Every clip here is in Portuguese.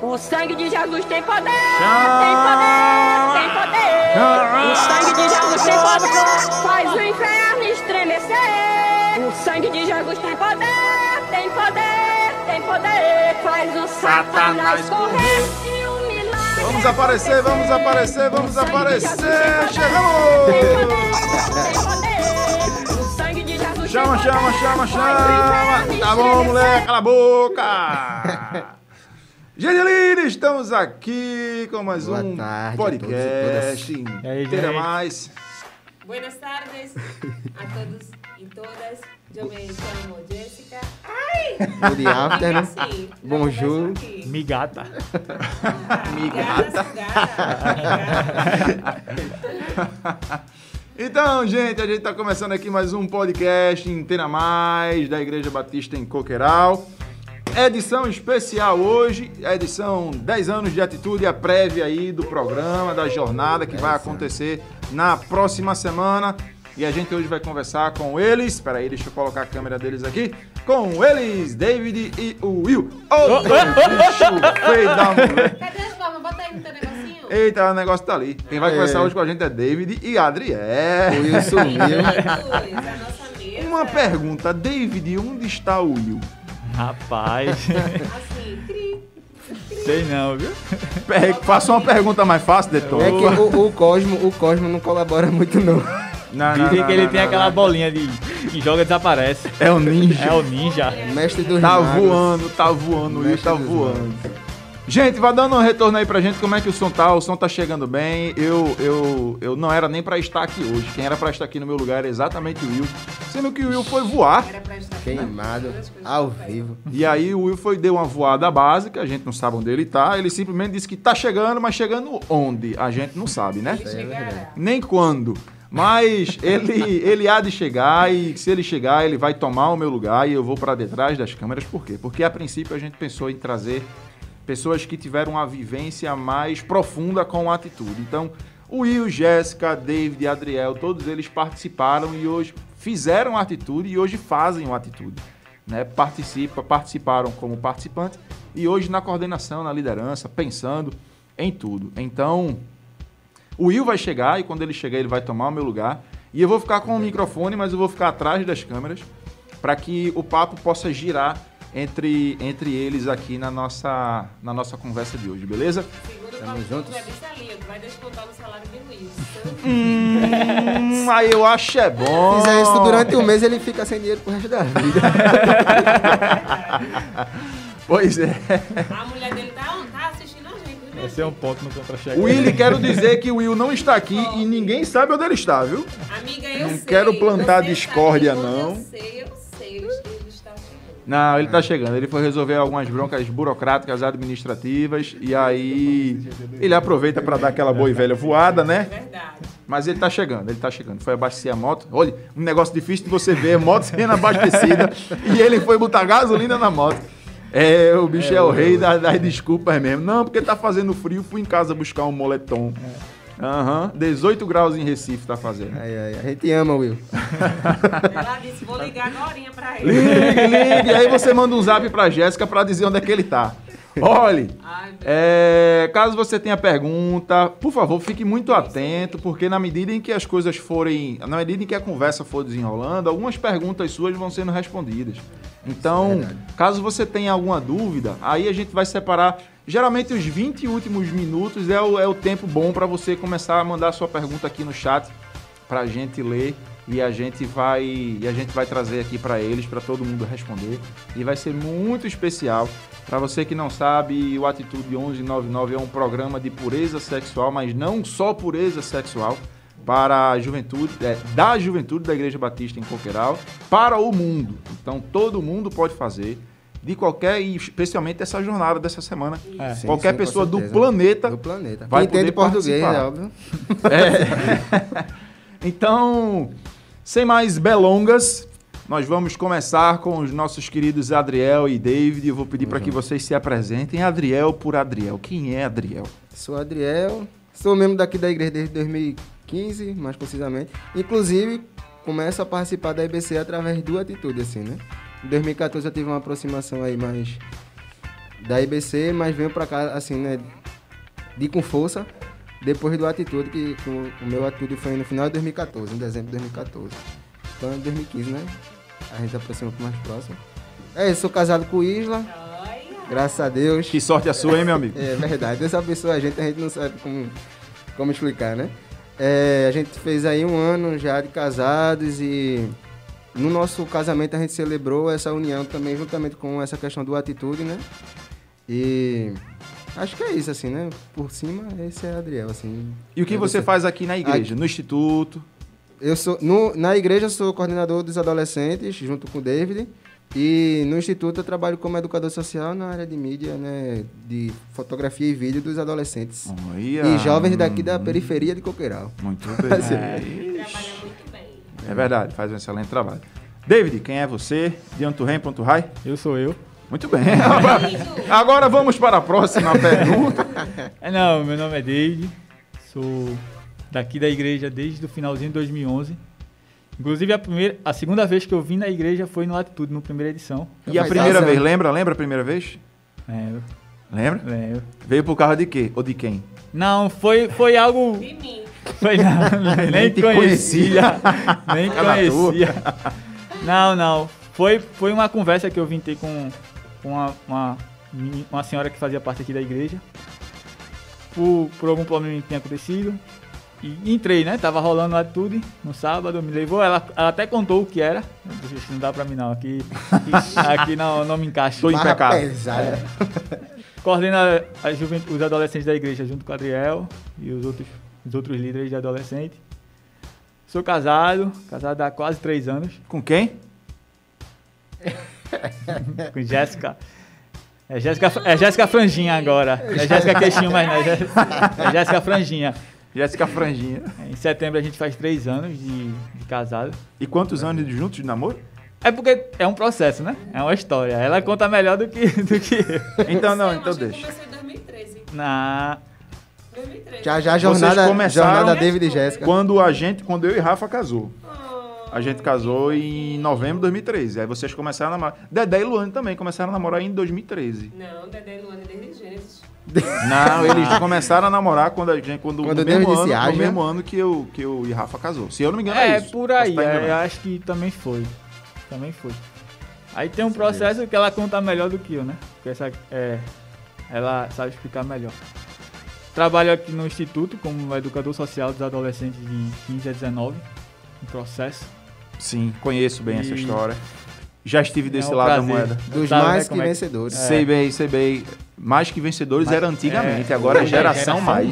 O sangue de Jesus tem poder, tem poder, tem poder. O sangue de Jesus tem poder, faz o inferno estremecer. O sangue de Jesus tem poder, tem poder, tem poder. Faz o Satanás correr e. Vamos aparecer, vamos aparecer, vamos aparecer. Chegamos! poder, tem poder. O sangue de Jesus Chama, chama, chama, chama! Tá bom, moleque, cala a boca! Genelina, estamos aqui com mais Boa um tarde a podcast todos E inteira gente? mais. Buenas tardes a todos y todas. Yo me llamo Jessica. Good afternoon. Sim, já Bonjour. Migata. Gata, gata. Então, gente, a gente tá começando aqui mais um podcast Inteira Mais da Igreja Batista em Coqueiral. Edição especial hoje, a edição 10 anos de atitude, a prévia aí do programa, da jornada que vai acontecer na próxima semana. E a gente hoje vai conversar com eles. Espera aí, deixa eu colocar a câmera deles aqui. Com eles, David e o Will. Ô, bicho feio da mulher. Cadê as palmas? Bota aí no teu negocinho. Eita, o negócio tá ali. Quem vai É. conversar hoje com a gente é David e Adriel. O Will sumiu. Jesus, a nossa mesa. Uma pergunta, David, onde está o Will? Rapaz. Assim, cri. Sei não, viu? Per- Faça uma pergunta mais fácil, Detor. É que o, o Cosmo, o Cosmo não colabora muito não. Não, Dizem que ele tem não, aquela não. bolinha de que joga e desaparece. É o ninja. É o ninja. Mestre dos Tá magos. voando, tá voando, o Will tá voando. Gente, vai dando um retorno aí pra gente, como é que o som tá? O som tá chegando bem. Eu, eu, eu não era nem pra estar aqui hoje. Quem era pra estar aqui no meu lugar era exatamente o Will. Sendo que o Will foi voar. Era pra estar aqui. Queimado, Duas coisas ao vivo. E aí o Will foi, deu uma voada básica, a gente não sabe onde ele tá. Ele simplesmente disse que tá chegando, mas chegando onde? A gente não sabe, né? Nem quando. Mas ele, ele há de chegar e se ele chegar, ele vai tomar o meu lugar e eu vou para detrás das câmeras. Por quê? Porque a princípio a gente pensou em trazer pessoas que tiveram uma vivência mais profunda com a atitude. Então, o Will, Jéssica, David e Adriel, todos eles participaram e hoje fizeram a atitude e hoje fazem uma atitude. Né? Participa, participaram como participante e hoje na coordenação, na liderança, pensando em tudo. Então, o Will vai chegar e quando ele chegar, ele vai tomar o meu lugar. E eu vou ficar com o microfone, mas eu vou ficar atrás das câmeras para que o papo possa girar entre, entre eles aqui na nossa, na nossa conversa de hoje, beleza? Segundo o Tamo Paulo juntos. ali, vai descontar no salário de Luiz. Hum, aí eu acho é bom. Se fizer isso durante um mês, ele fica sem dinheiro pro resto da vida. Pois é. A mulher dele tá, tá assistindo a gente, viu, minha Esse é um ponto no contra-cheque. Willy, quero dizer que o Will não está aqui e ninguém sabe onde ele está, viu? Amiga, eu Não sei. quero plantar discórdia, sabe, não. Eu sei, eu sei. Está chegando. Não, ele tá chegando. Ele foi resolver algumas broncas burocráticas administrativas e aí ele aproveita para dar aquela boa e velha voada, É né? verdade. Mas ele tá chegando, ele tá chegando. Foi abastecer a moto. Olha, um negócio difícil de você ver, moto sendo abastecida e ele foi botar gasolina na moto. É, o bicho é, o rei das, das desculpas mesmo. Não, porque tá fazendo frio, fui em casa buscar um moletom. Aham, 18 graus em Recife tá fazendo. Ai, ai, a gente ama, Will. Ela disse, vou ligar agora pra ele. Ligue, ligue. Aí você manda um zap pra Jéssica pra dizer onde é que ele tá. Olhe, é, caso você tenha pergunta, por favor, fique muito atento, porque na medida em que as coisas forem, na medida em que a conversa for desenrolando, algumas perguntas suas vão sendo respondidas. Então, Verdade. caso você tenha alguma dúvida, aí a gente vai separar. Geralmente os 20 últimos minutos é o, é o tempo bom para você começar a mandar sua pergunta aqui no chat para a gente ler e a gente vai e a gente vai trazer aqui para eles para todo mundo responder. E vai ser muito especial. Para você que não sabe o Atitude 1199 é um programa de pureza sexual mas não só pureza sexual para a juventude é, da juventude da Igreja Batista em Coqueiral para o mundo. Então todo mundo pode fazer de qualquer e especialmente essa jornada dessa semana É. Sim, qualquer sim, pessoa do planeta Do planeta. vai Quem entende poder português, participar. é óbvio. É. então, sem mais belongas, nós vamos começar com os nossos queridos Adriel e David. Eu vou pedir para que vocês se apresentem. Adriel por Adriel. Quem é Adriel? Sou Adriel, sou membro daqui da igreja desde 2015, mais precisamente. Inclusive, começo a participar da IBC através do Atitude, assim, né? Em 2014 eu tive uma aproximação aí mais da IBC, mas venho pra cá, assim, né, de com força, depois do Atitude, que, que o, o meu Atitude foi no final de 2014, em dezembro de 2014. Então, em 2015, né, a gente aproxima mais próximo. É, eu sou casado com o Isla, graças a Deus. Que sorte a sua, hein, meu amigo? É verdade, Deus abençoe a gente, a gente não sabe como, como explicar, né? É, a gente fez aí um ano já de casados e no nosso casamento a gente celebrou essa união também, juntamente com essa questão do atitude, né? E acho que é isso, assim, né? Por cima, esse é Adriel, assim. E o que É você faz aqui na igreja? Aqui. No instituto? Eu sou, no- na igreja eu sou coordenador dos adolescentes, junto com o David. E no instituto eu trabalho como educador social na área de mídia, né? De fotografia e vídeo dos adolescentes. Olha. E jovens daqui da periferia de Coqueiral. Muito bem. Trabalha muito bem. É verdade, faz um excelente trabalho. David, quem é você? High? Eu sou eu. Muito bem. Agora, agora vamos para a próxima pergunta. É, não, meu nome é David. Sou daqui da igreja desde o finalzinho de 2011. Inclusive, a, primeira, a segunda vez que eu vim na igreja foi no Latitude, na primeira edição. E a primeira vez, lembra? Lembra a primeira vez? Lembro, Lembra? lembro. Veio por causa de quê? Ou de quem? Não, foi, foi algo. De mim. Foi não, nem, Nem te conhecia. nem conhecia. Não, não. Foi, foi uma conversa que eu vim ter com, com uma, uma, uma senhora que fazia parte aqui da igreja. Por, por algum problema que tinha acontecido. E entrei, né? Tava rolando lá tudo no sábado, me levou. Ela, ela até contou o que era. Isso não dá pra mim não. Aqui, aqui não, não me encaixa. Tô impecável. pesada. Coordena a juventude, os adolescentes da igreja junto com o Adriel e os outros, os outros líderes de adolescente. Sou casado, casado há quase três anos, Com quem? com Jéssica. É Jéssica, é Jéssica Franjinha agora. É Jéssica Queixinho, mas não. É é Jéssica Franjinha. Jéssica Franjinha. Em setembro a gente faz três anos de, de casado. E quantos anos de juntos de namoro? É porque é um processo, né? É uma história. Ela conta melhor do que, do que eu. Então não, então deixa. Começou em 2013. Na, 2013. Já já a jornada, jornada David e Jéssica. Quando a gente, quando eu e Rafa casou. Oh, A gente casou em novembro de 2013. Aí vocês começaram a namorar. Dedé e Luane também começaram a namorar em 2013. Não, Dedé e Luana desde Gênesis. Não, eles começaram a namorar quando a gente, quando, Quando no, Deus mesmo ano, no mesmo ano que eu, que eu e Rafa casou. Se eu não me engano, é, É, isso. por aí. É, enganado. acho que também foi. Também foi. Aí tem um processo que ela conta melhor do que eu, né? Porque essa, é, ela sabe explicar melhor. Trabalho aqui no Instituto como educador social dos adolescentes de 15 a 19. Um processo. Sim, conheço bem essa E- história. Já estive desse É um lado prazer. da moeda. Dos Sabe, né, mais que como é que- vencedores. Sei bem, sei bem. Mais que vencedores era antigamente, agora é hoje geração, mais.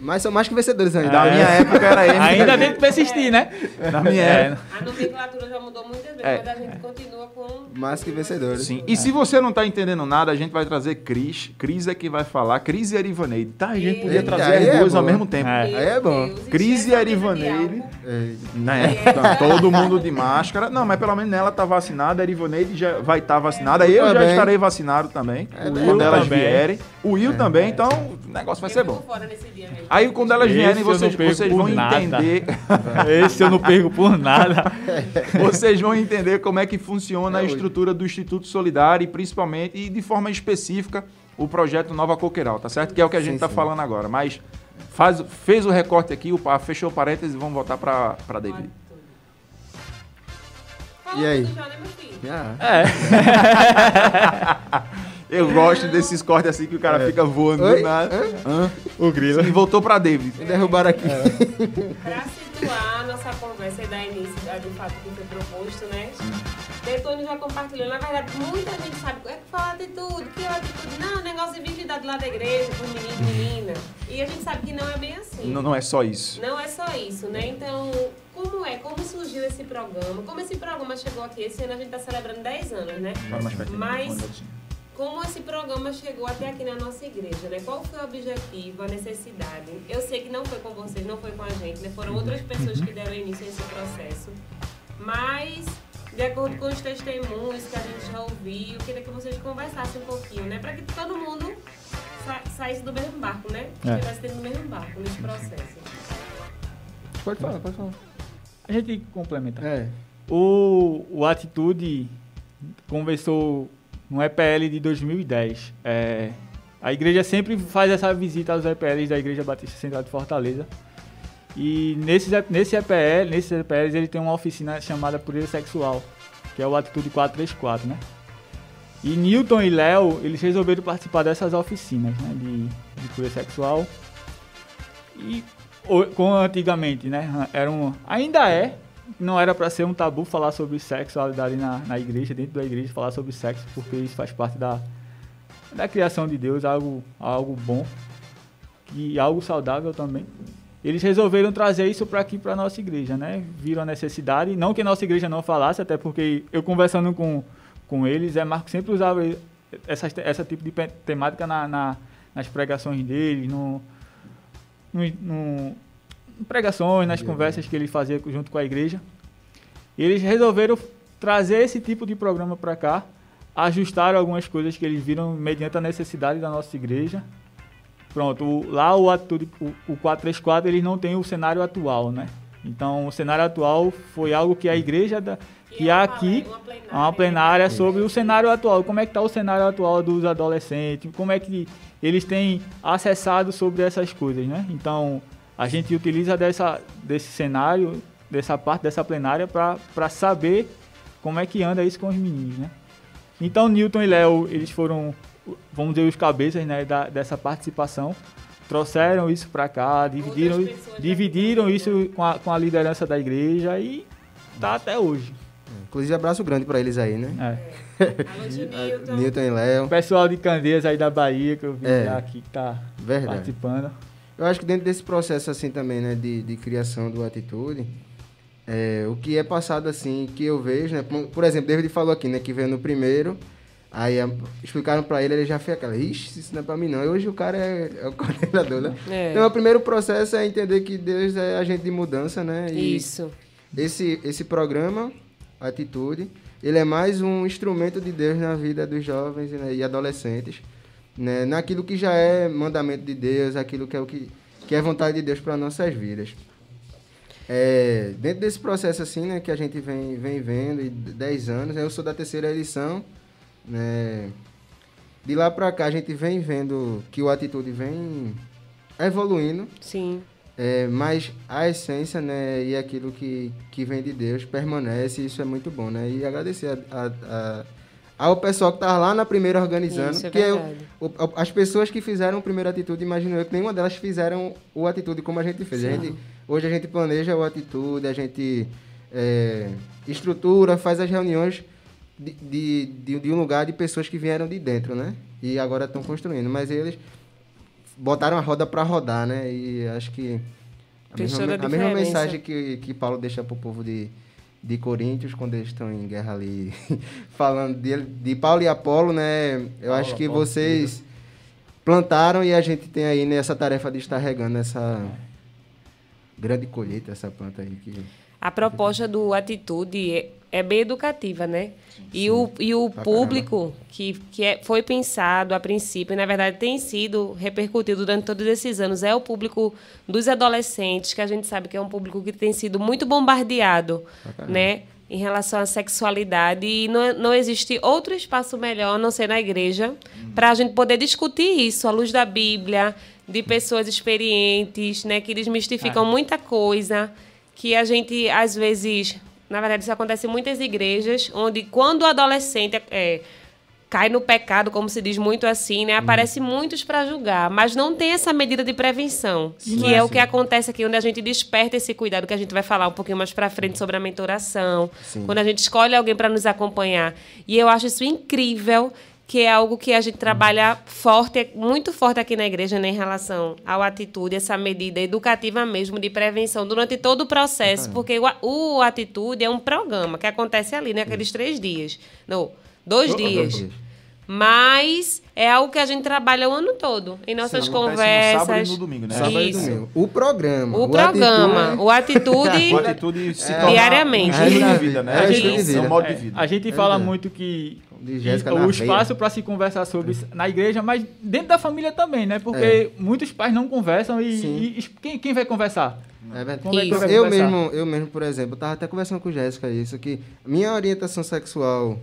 Mas são mais que vencedores ainda. Da É. minha época era M. Ainda tem que persistir, né? Na minha É, época. A nomenclatura já mudou muitas vezes, É. mas a gente continua com. Mais que vencedores. Sim. E se você não tá entendendo nada, a gente vai trazer Cris. Cris é quem vai falar. Cris e Erivaneide. Tá, a gente podia trazer as é duas ao mesmo tempo. É. Aí é bom. Cris e Erivaneide. É. Né? Tá todo mundo de máscara. Não, mas pelo menos ela tá vacinada, a Erivaneide já vai estar vacinada. Eu já estarem vacinado também. É quando elas também. vierem. O Will também, então o negócio vai ser bom. fora nesse dia mesmo. Aí quando elas Esse vierem, vocês, vocês vão nada. entender. Esse eu não perco por nada. Vocês vão entender como é que funciona a É hoje. estrutura do Instituto Solidário e principalmente e de forma específica o projeto Nova Coqueiral, tá certo? Que é o que a gente tá sim. falando agora. Mas faz, fez o recorte aqui, o fechou o parênteses e vamos voltar para para David. E aí? É. Eu gosto desses cortes assim que o cara fica voando do Oi? nada. Hã? O grilo. E voltou para David. me derrubaram aqui. Para situar a nossa conversa e dar início de fato que foi proposto, né? Detone já compartilhou. Na verdade, muita gente sabe é que fala atitude, que é atitude. Não, negócio de virgindade lá da igreja, por menino e menina. E a gente sabe que não é bem assim. Não, não é só isso. Não é só isso, né? Então, como é? Como surgiu esse programa? Como esse programa chegou aqui? Esse ano a gente está celebrando 10 anos, né? Mas como esse programa chegou até aqui na nossa igreja, né? Qual foi o objetivo, a necessidade? Eu sei que não foi com vocês, não foi com a gente, né? Foram outras pessoas que deram início a esse processo. Mas, de acordo com os testemunhos que a gente já ouviu, eu queria que vocês conversassem um pouquinho, né? Para que todo mundo sa saísse do mesmo barco, né? É. Estivesse dentro do mesmo barco nesse processo. Pode falar, pode falar. A gente complementa. É. O, o Atitude conversou no EPL de 2010. É, a igreja sempre faz essa visita aos EPLs da Igreja Batista Central de Fortaleza. E nesse, nesse EPL, nesses EPLs ele tem uma oficina chamada Pureza Sexual, que é o Atitude 434, né? E Newton e Léo, eles resolveram participar dessas oficinas, né? De, de pureza sexual. E como antigamente, né? Era um, ainda é, não era para ser um tabu falar sobre sexualidade na, na igreja, dentro da igreja, falar sobre sexo, porque isso faz parte da, da criação de Deus, algo, algo bom e algo saudável também. Eles resolveram trazer isso para aqui, para nossa igreja, né? Viram a necessidade, não que nossa igreja não falasse, até porque eu conversando com, com eles, é Marco sempre usava essa, essa tipo de temática na, na nas pregações dele, no, no, no pregações, nas conversas que ele fazia junto com a igreja. Eles resolveram trazer esse tipo de programa para cá, ajustaram algumas coisas que eles viram mediante a necessidade da nossa igreja. Pronto, o, lá o, atitude, o, o 434 eles não tem o cenário atual, né? Então o cenário atual foi algo que a igreja da, que há aqui uma plenária, uma plenária sobre o cenário atual, como é que está o cenário atual dos adolescentes, como é que eles têm acessado sobre essas coisas, né? Então a gente utiliza dessa, desse cenário, dessa parte dessa plenária para saber como é que anda isso com os meninos, né? Então Newton e Léo, eles foram, vamos dizer, os cabeças né, da, dessa participação, trouxeram isso para cá, dividiram, dividiram isso com a, com a liderança da igreja e tá até hoje. Inclusive, abraço grande para eles aí, né? É. Newton e Léo. O pessoal de Candeias aí da Bahia, que eu vi é. aqui, que tá Verdade. participando. Eu acho que dentro desse processo assim também, né, de, de criação do Atitude, é, o que é passado assim, que eu vejo, né, por exemplo, David falou aqui, né, que veio no primeiro, aí explicaram para ele, ele já fez aquela, ixi, isso não é para mim não, e hoje o cara é, é o coordenador, né? É. Então, o primeiro processo é entender que Deus é agente de mudança, né? E isso. Esse, esse programa, Atitude, ele é mais um instrumento de Deus na vida dos jovens né, e adolescentes, né, naquilo que já é mandamento de Deus, aquilo que é o que, que é vontade de Deus para nossas vidas. É, dentro desse processo assim, né, que a gente vem, vem vendo, e 10 anos, né, eu sou da terceira edição, né, de lá para cá a gente vem vendo que o Atitude vem evoluindo. Sim. É, mas a essência, né, e aquilo que, que vem de Deus permanece, e isso é muito bom, né? E agradecer a, a, a ao pessoal que estava lá na primeira organizando, Isso, é que eu, as pessoas que fizeram o primeiro atitude, imagino eu que nenhuma delas fizeram o atitude como a gente fez. A gente, hoje a gente planeja o atitude, a gente é, estrutura, faz as reuniões de, de, de, de, um lugar de pessoas que vieram de dentro, né? E agora estão construindo. Mas eles botaram a roda para rodar, né? E acho que a, mesma, a mesma, mensagem que, que Paulo deixa para o povo de de Coríntios, quando eles estão em guerra ali, falando de, de Paulo e Apolo, né? Eu Paulo, acho que Apolo, vocês plantaram e a gente tem aí nessa tarefa de estar regando essa grande colheita, essa planta aí que a proposta do Atitude é, bem educativa, né? Sim, e, sim. O, e o público que, que é, foi pensado a princípio, e na verdade tem sido repercutido durante todos esses anos, é o público dos adolescentes, que a gente sabe que é um público que tem sido muito bombardeado, né? Em relação à sexualidade. E não, não existe outro espaço melhor, a não ser na igreja, hum. para a gente poder discutir isso à luz da Bíblia, de pessoas experientes, né? Que desmistificam ah. muita coisa que a gente, às vezes, na verdade, isso acontece em muitas igrejas, onde quando o adolescente é, cai no pecado, como se diz muito assim, né? Aparece hum. muitos para julgar, mas não tem essa medida de prevenção, Sim, que é, é o que acontece aqui, onde a gente desperta esse cuidado, que a gente vai falar um pouquinho mais para frente sobre a mentoração, Sim. quando a gente escolhe alguém para nos acompanhar. E eu acho isso incrível que é algo que a gente trabalha forte, muito forte aqui na igreja né, em relação à atitude, essa medida educativa mesmo de prevenção durante todo o processo, porque o, o atitude é um programa que acontece ali, naqueles né, três dias. Não, dois dias. Mas é algo que a gente trabalha o ano todo. Em nossas Sim, conversas. No sábado e no domingo, né? Sábado e domingo. O programa. O, o programa. Atitude... O atitude. o atitude se é, diariamente. É, de vida, né? É, é, é um modo de vida. A gente é fala muito que o espaço para se conversar sobre isso na igreja, mas dentro da família também, né? Porque é. muitos pais não conversam e, e quem, quem vai conversar? É verdade. eu, mesmo, eu mesmo, por exemplo, estava até conversando com Jéssica isso, que minha orientação sexual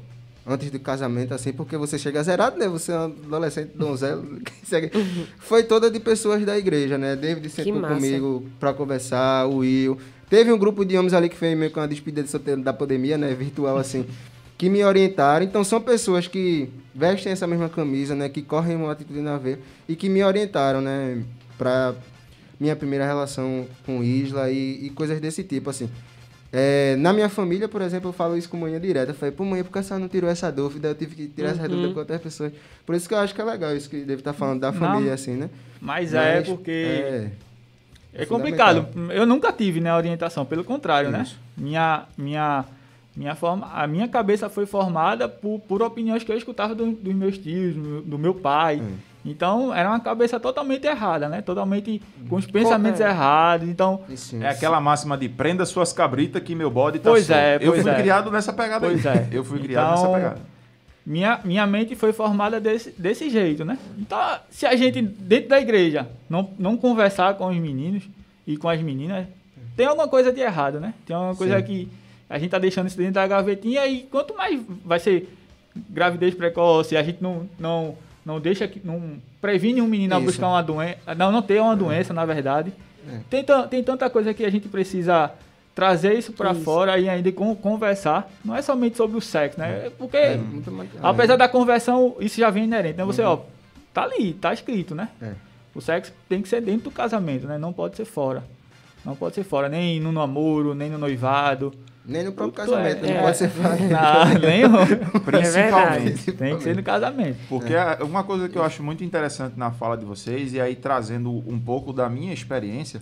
antes do casamento, assim, porque você chega zerado, né? Você é um adolescente donzelo. Foi toda de pessoas da igreja, né? David sentou comigo para conversar, o Will. Teve um grupo de homens ali que fez meio que uma despedida de solteiro da pandemia, né? Virtual, assim, que me orientaram. Então, são pessoas que vestem essa mesma camisa, né? Que correm uma atitude na veia e que me orientaram, né? Pra minha primeira relação com Isla e, e coisas desse tipo, assim. É, na minha família, por exemplo, eu falo isso com manhã direta. Eu falei, pô, mãe, por que a senhora não tirou essa dúvida? Eu tive que tirar uhum. essa dúvida com outras pessoas. Por isso que eu acho que é legal isso que deve estar falando da família, não, assim, né? Mas, é mas é porque. É, é complicado. Eu nunca tive, né, orientação. Pelo contrário, né? isso. né? Minha, minha, minha forma, a minha cabeça foi formada por, por opiniões que eu escutava do, dos meus tios, do, do meu pai. Hum. Então, era uma cabeça totalmente errada, né? Totalmente com os pensamentos é. errados. Então, isso, é aquela máxima de prenda suas cabritas que meu bode tá Pois solto. é, Eu fui é. criado nessa pegada pois aí. É. Eu fui criado então, nessa pegada. Minha, minha mente foi formada desse, desse jeito, né? Então, se a gente, dentro da igreja, não, não conversar com os meninos e com as meninas, tem alguma coisa de errado, né? Tem alguma coisa Sim. que a gente tá deixando isso dentro da gavetinha e quanto mais vai ser gravidez precoce, a gente não, não não deixa que não previne um menino Isso. a buscar uma doença, não não ter uma doença, na verdade. É. Tem, tem tanta coisa que a gente precisa trazer isso para fora e ainda com, conversar. Não é somente sobre o sexo, né? Porque é, apesar da conversão, isso já vem inerente, né? Você, uhum. ó, tá ali, tá escrito, né? É. O sexo tem que ser dentro do casamento, né? Não pode ser fora. Não pode ser fora, nem no namoro, nem no noivado. Nem no próprio casamento, é, não é. pode ser fácil. Não, nem o... Principalmente. É Tem que ser no casamento. Porque é. uma coisa que eu acho muito interessante na fala de vocês, e aí trazendo um pouco da minha experiência,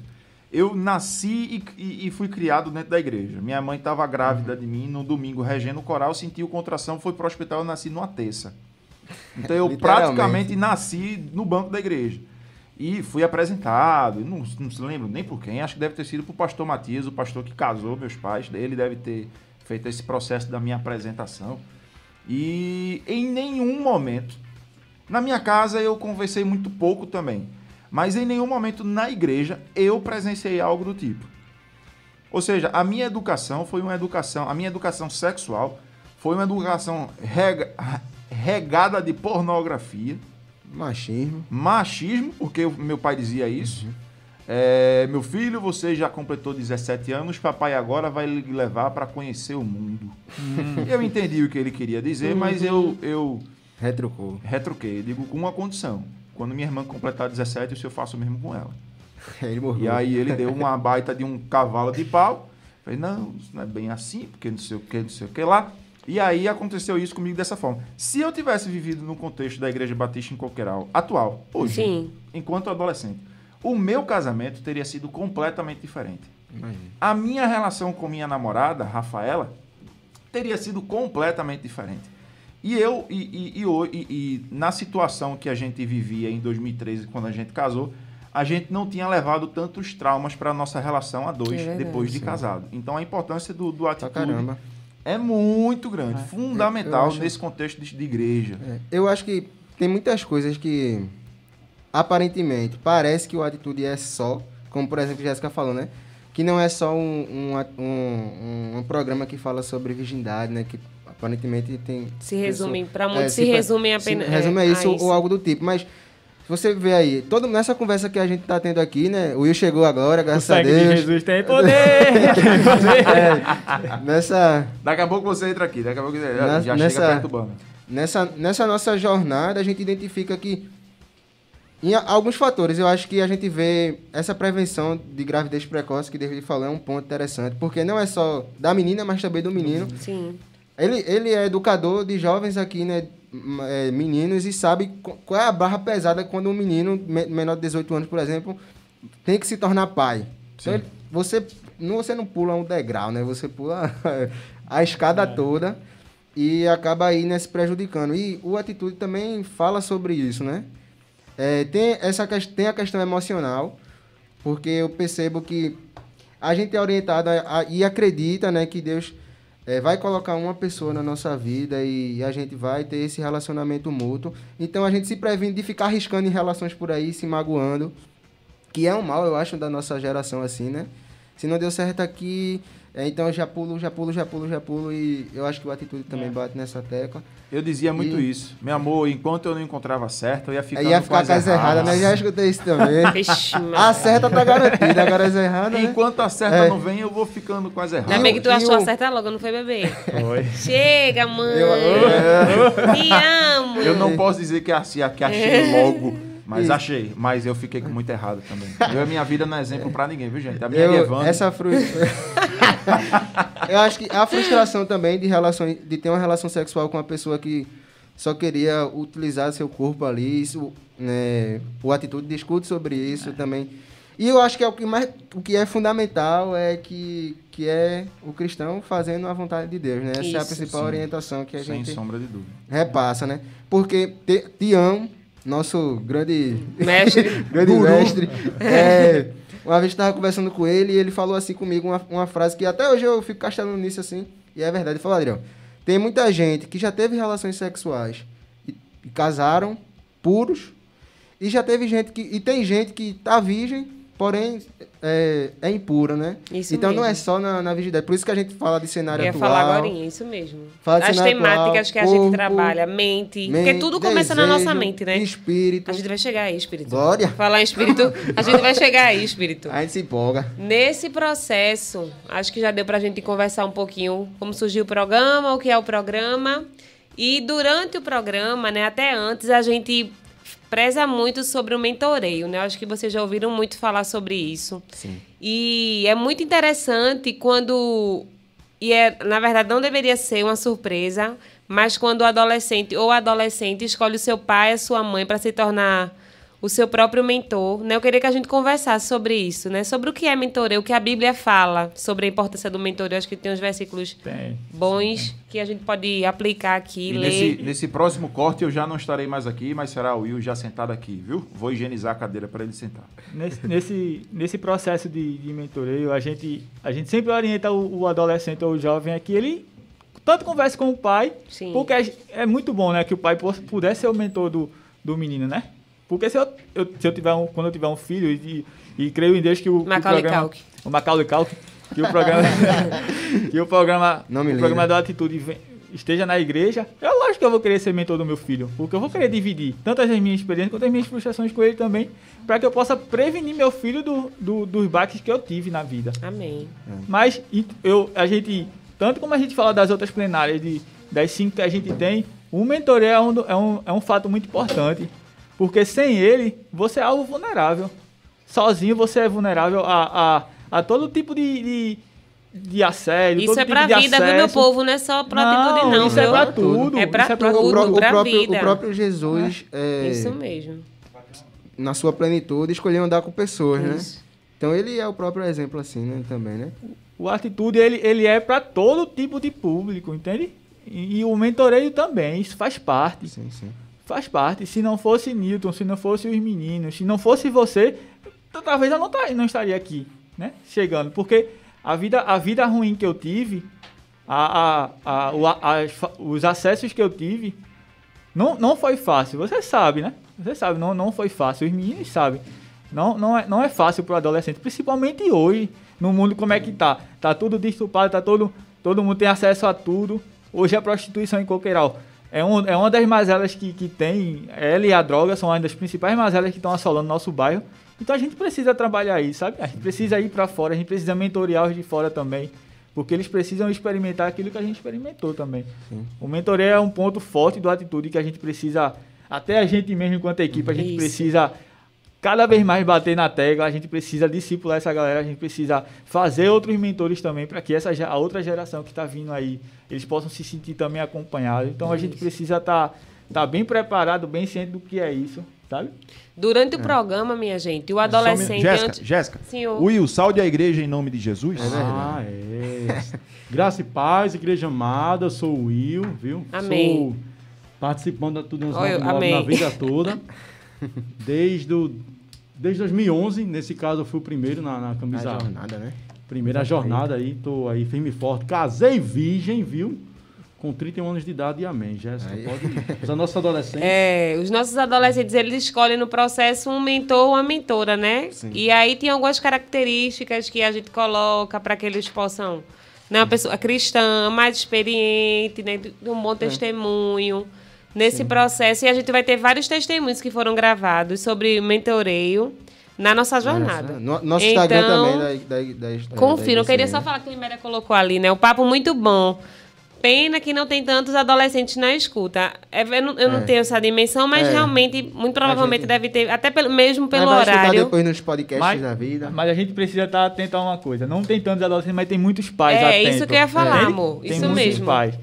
eu nasci e, e, e fui criado dentro da igreja. Minha mãe estava grávida uhum. de mim no domingo, regendo o coral, sentiu contração, foi para o hospital, eu nasci numa terça. Então eu praticamente nasci no banco da igreja. E fui apresentado, não, não se lembro nem por quem, acho que deve ter sido para o pastor Matias, o pastor que casou meus pais, ele deve ter feito esse processo da minha apresentação. E em nenhum momento, na minha casa eu conversei muito pouco também, mas em nenhum momento na igreja eu presenciei algo do tipo. Ou seja, a minha educação foi uma educação, a minha educação sexual foi uma educação rega, regada de pornografia Machismo. Machismo, porque meu pai dizia isso. Uhum. É, meu filho, você já completou 17 anos, papai agora vai lhe levar para conhecer o mundo. Uhum. Eu entendi o que ele queria dizer, uhum. mas eu, eu. Retrucou. Retruquei. Digo com uma condição. Quando minha irmã completar 17, eu faço o mesmo com ela. ele morreu. E aí ele deu uma baita de um cavalo de pau. Falei, não, isso não é bem assim, porque não sei o que, não sei o que lá. E aí aconteceu isso comigo dessa forma. Se eu tivesse vivido no contexto da Igreja Batista em Coqueiral, atual, hoje, Sim. enquanto adolescente, o meu casamento teria sido completamente diferente. Imagina. A minha relação com minha namorada, Rafaela, teria sido completamente diferente. E eu, e, e, e, e, na situação que a gente vivia em 2013, quando a gente casou, a gente não tinha levado tantos traumas para nossa relação a dois é depois de sim. casado. Então a importância do, do atitude. Caramba é muito grande, é. fundamental acho, nesse contexto de, de igreja. É. Eu acho que tem muitas coisas que aparentemente parece que o atitude é só, como por exemplo a Jéssica falou, né? Que não é só um, um, um, um programa que fala sobre virgindade, né? Que aparentemente tem. Se resume, para muitos é, se, se resume apenas. Se resume a isso, a isso ou algo do tipo, mas você vê aí, todo, nessa conversa que a gente está tendo aqui, né? O Will chegou agora, graças a Deus. De Jesus tem poder! é, nessa... Daqui a pouco você entra aqui, daqui a pouco já, já nessa, chega perturbando. Nessa, nessa nossa jornada, a gente identifica que em alguns fatores, eu acho que a gente vê essa prevenção de gravidez precoce que David falou é um ponto interessante, porque não é só da menina, mas também do menino. Sim. Ele, ele é educador de jovens aqui, né? É, meninos e sabe qual é a barra pesada quando um menino menor de 18 anos, por exemplo, tem que se tornar pai. Então, você, não, você não pula um degrau, né? Você pula a escada é. toda e acaba aí né, se prejudicando. E o Atitude também fala sobre isso, né? É, tem, essa, tem a questão emocional, porque eu percebo que a gente é orientado a, a, e acredita né, que Deus é, vai colocar uma pessoa na nossa vida e a gente vai ter esse relacionamento mútuo. Então a gente se previne de ficar arriscando em relações por aí, se magoando, que é um mal, eu acho, da nossa geração assim, né? Se não deu certo aqui, É, então eu já pulo, já pulo, já pulo, já pulo. E eu acho que o atitude também bate nessa tecla. Eu dizia muito E- isso. Meu amor, enquanto eu não encontrava certo, eu ia ficar Aí ia ficar com as erradas, né? Já escutei isso também. A certa tá garantida, agora as erradas, né? Enquanto a certa É. não vem, eu vou ficando com as erradas. Ainda bem que tu achou o- a certa logo, não foi, bebê? Foi. Chega, mãe. Eu- Te amo. Eu não poosso dizer que, que achei logo, mas achei. Mas eu fiquei com muito errado também. Eu a minha vida não é exemplo pra ninguém, viu, gente? A minha Eu, é Evandro. essa frustração. eu acho que a frustração também de, relações, de ter uma relação sexual com uma pessoa que só queria utilizar seu corpo ali, isso, né, o atitude discute sobre isso também. E eu acho que é o que mais, o que é fundamental é que, que é o cristão fazendo a vontade de Deus, né? Essa é a Isso. principal Sim. orientação que a Sem gente sombra de dúvida. repassa, né? Porque Te- Tião, nosso grande Mestre. grande mestre. É, uma vez estava conversando com ele e ele falou assim comigo uma, uma frase que até hoje eu fico castelando nisso assim, e é verdade. Ele falou, Adriano, tem muita gente que já teve relações sexuais e, e casaram puros, e já teve gente que. E tem gente que tá virgem, porém é, é impura, né? Isso então não é mesmo. só na, na virgindade. Por isso que a gente fala de cenário Eu ia atual. falar agora isso mesmo. Fala de As temáticas atual, que a gente corpo, trabalha, mente, mente, porque tudo começa na nossa desejo, mente, né? Espírito. A gente vai chegar aí, espírito. Glória. Falar em espírito, a gente vai chegar aí, espírito. A gente se empolga. Nesse processo, acho que já deu pra gente conversar um pouquinho como surgiu o programa, o que é o programa. E durante o programa, né, até antes, a gente preza muito sobre o mentoreio, né? Acho que vocês já ouviram muito falar sobre isso. Sim. E é muito interessante quando. E é, na verdade, não deveria ser uma surpresa, mas quando o adolescente ou adolescente escolhe o seu pai, a sua mãe, para se tornar o seu próprio mentor, né? Eu queria que a gente conversasse sobre isso, né? Sobre o que é mentoreio, o que a Bíblia fala sobre a importância do mentoreio. Acho que tem uns versículos Tem. bons que a gente pode aplicar aqui, E ler. nesse, nesse próximo corte eu já não estarei mais aqui, mas será o Will já sentado aqui, viu? Vou higienizar a cadeira para ele sentar. Nesse, nesse, nesse processo de, de mentoreio, a gente, a gente sempre orienta o, o adolescente ou o jovem aqui, ele tanto conversa com o pai, Sim. porque é, é muito bom, né, que o pai pudesse ser o mentor do, do menino, né? Porque se eu, eu- se eu tiver um, quando eu tiver um filho e, e creio em Deus que o, que o Macaulay programa, Culkin. o Macaulay Culkin, que o programa, que o programa, Não me o programa da atitude vem- esteja na igreja, é lógico que eu vou querer ser mentor do meu filho, porque eu vou querer dividir tanto as minhas experiências quanto as minhas frustrações com ele também, para que eu possa prevenir meu filho do, do- dos baques que eu tive na vida. Amém. Mas e- eu, a gente, tanto como a gente fala das outras plenárias, de, das cinco que a gente tem, o mentoreio é um, é, um, é um fato muito importante. Porque sem ele, você é algo vulnerável. Sozinho você é vulnerável a, a, a todo tipo de, de, de assédio. Isso todo é tipo pra de vida, viu, meu acesso. povo? Não é só pra atitude, não, isso viu? é pra tudo. É pra isso tudo. O, pró- o pra próprio, vida. o próprio Jesus, é, Isso mesmo. na sua plenitude, escolheu andar com pessoas, né? Isso. Então ele é o próprio exemplo assim, né? Também, né? O atitude, ele, ele é para todo tipo de público, entende? E, e o mentoreio também, isso faz parte. Sim, sim. Faz parte. Se não fosse Newton, se não fosse os meninos, se não fosse você, talvez eu não, tá- não estaria aqui, né? Chegando. Porque a vida, a vida ruim que eu tive, a, a, a, os acessos que eu tive, não, não foi fácil. Você sabe, né? Você sabe, não, não foi fácil. Os meninos sabem. Não, não, é, não é fácil para o adolescente, principalmente hoje, no mundo como é que tá. Tá tudo destupado, tá todo, todo mundo tem acesso a tudo. Hoje a prostituição em Coqueiral é, um, é uma das mazelas que, que tem. Ela e a droga são uma das principais mazelas que estão assolando nosso bairro. Então a gente precisa trabalhar isso, sabe? A gente precisa ir para fora, a gente precisa mentorear os de fora também. Porque eles precisam experimentar aquilo que a gente experimentou também. O mentoreio é um ponto forte do atitude que a gente precisa, até a gente mesmo enquanto equipe, a gente Isso. precisa cada vez mais bater na tecla, a gente precisa discipular essa galera, a gente precisa fazer outros mentores também para que essa a outra geração que está vindo aí, eles possam se sentir também acompanhados. Então a gente precisa estar tá, bem preparado, bem ciente do que é isso, sabe? Durante o programa, minha gente, o adolescente. Jéssica, antes- Jéssica. Senhor. Will, salve a igreja em nome de Jesus. Ah, é. Graça e paz, igreja amada, sou o Will, viu? Amém. Sou participando da Tudo Nos Olha, 99 amém. na vida toda. Desde, o, desde 2011, nesse caso eu fui o primeiro na, na camisa. jornada, né? Primeira jornada aí, tô aí firme e forte. Casei virgem, viu? Com 31 anos de idade e amém, Jéssica. Aí. Pode. Os nossos adolescentes. É, os nossos adolescentes, eles escolhem no processo um mentor ou uma mentora, né? Sim. E aí tem algumas características que a gente coloca para que eles possam né? Uma pessoa cristã, mais experiente, né? De um bom testemunho nesse processo. E a gente vai ter vários testemunhos que foram gravados sobre mentoreio na nossa jornada. No, nosso Instagram Então, também da, da, da, da Confira, eu queria só falar que a Liméria colocou ali, né? O papo muito bom. Pena que não tem tantos adolescentes na escuta. É, eu não, eu não É. tenho essa dimensão, mas É. realmente, muito provavelmente gente- deve ter, até pelo, mesmo pelo Mas vai horário. depois nos podcasts Mas, da vida. mas a gente precisa estar atento a uma coisa. Não tem tantos adolescentes, mas tem muitos pais É, atentos. isso que eu ia falar, amor. Tem Isso muitos mesmo. pais.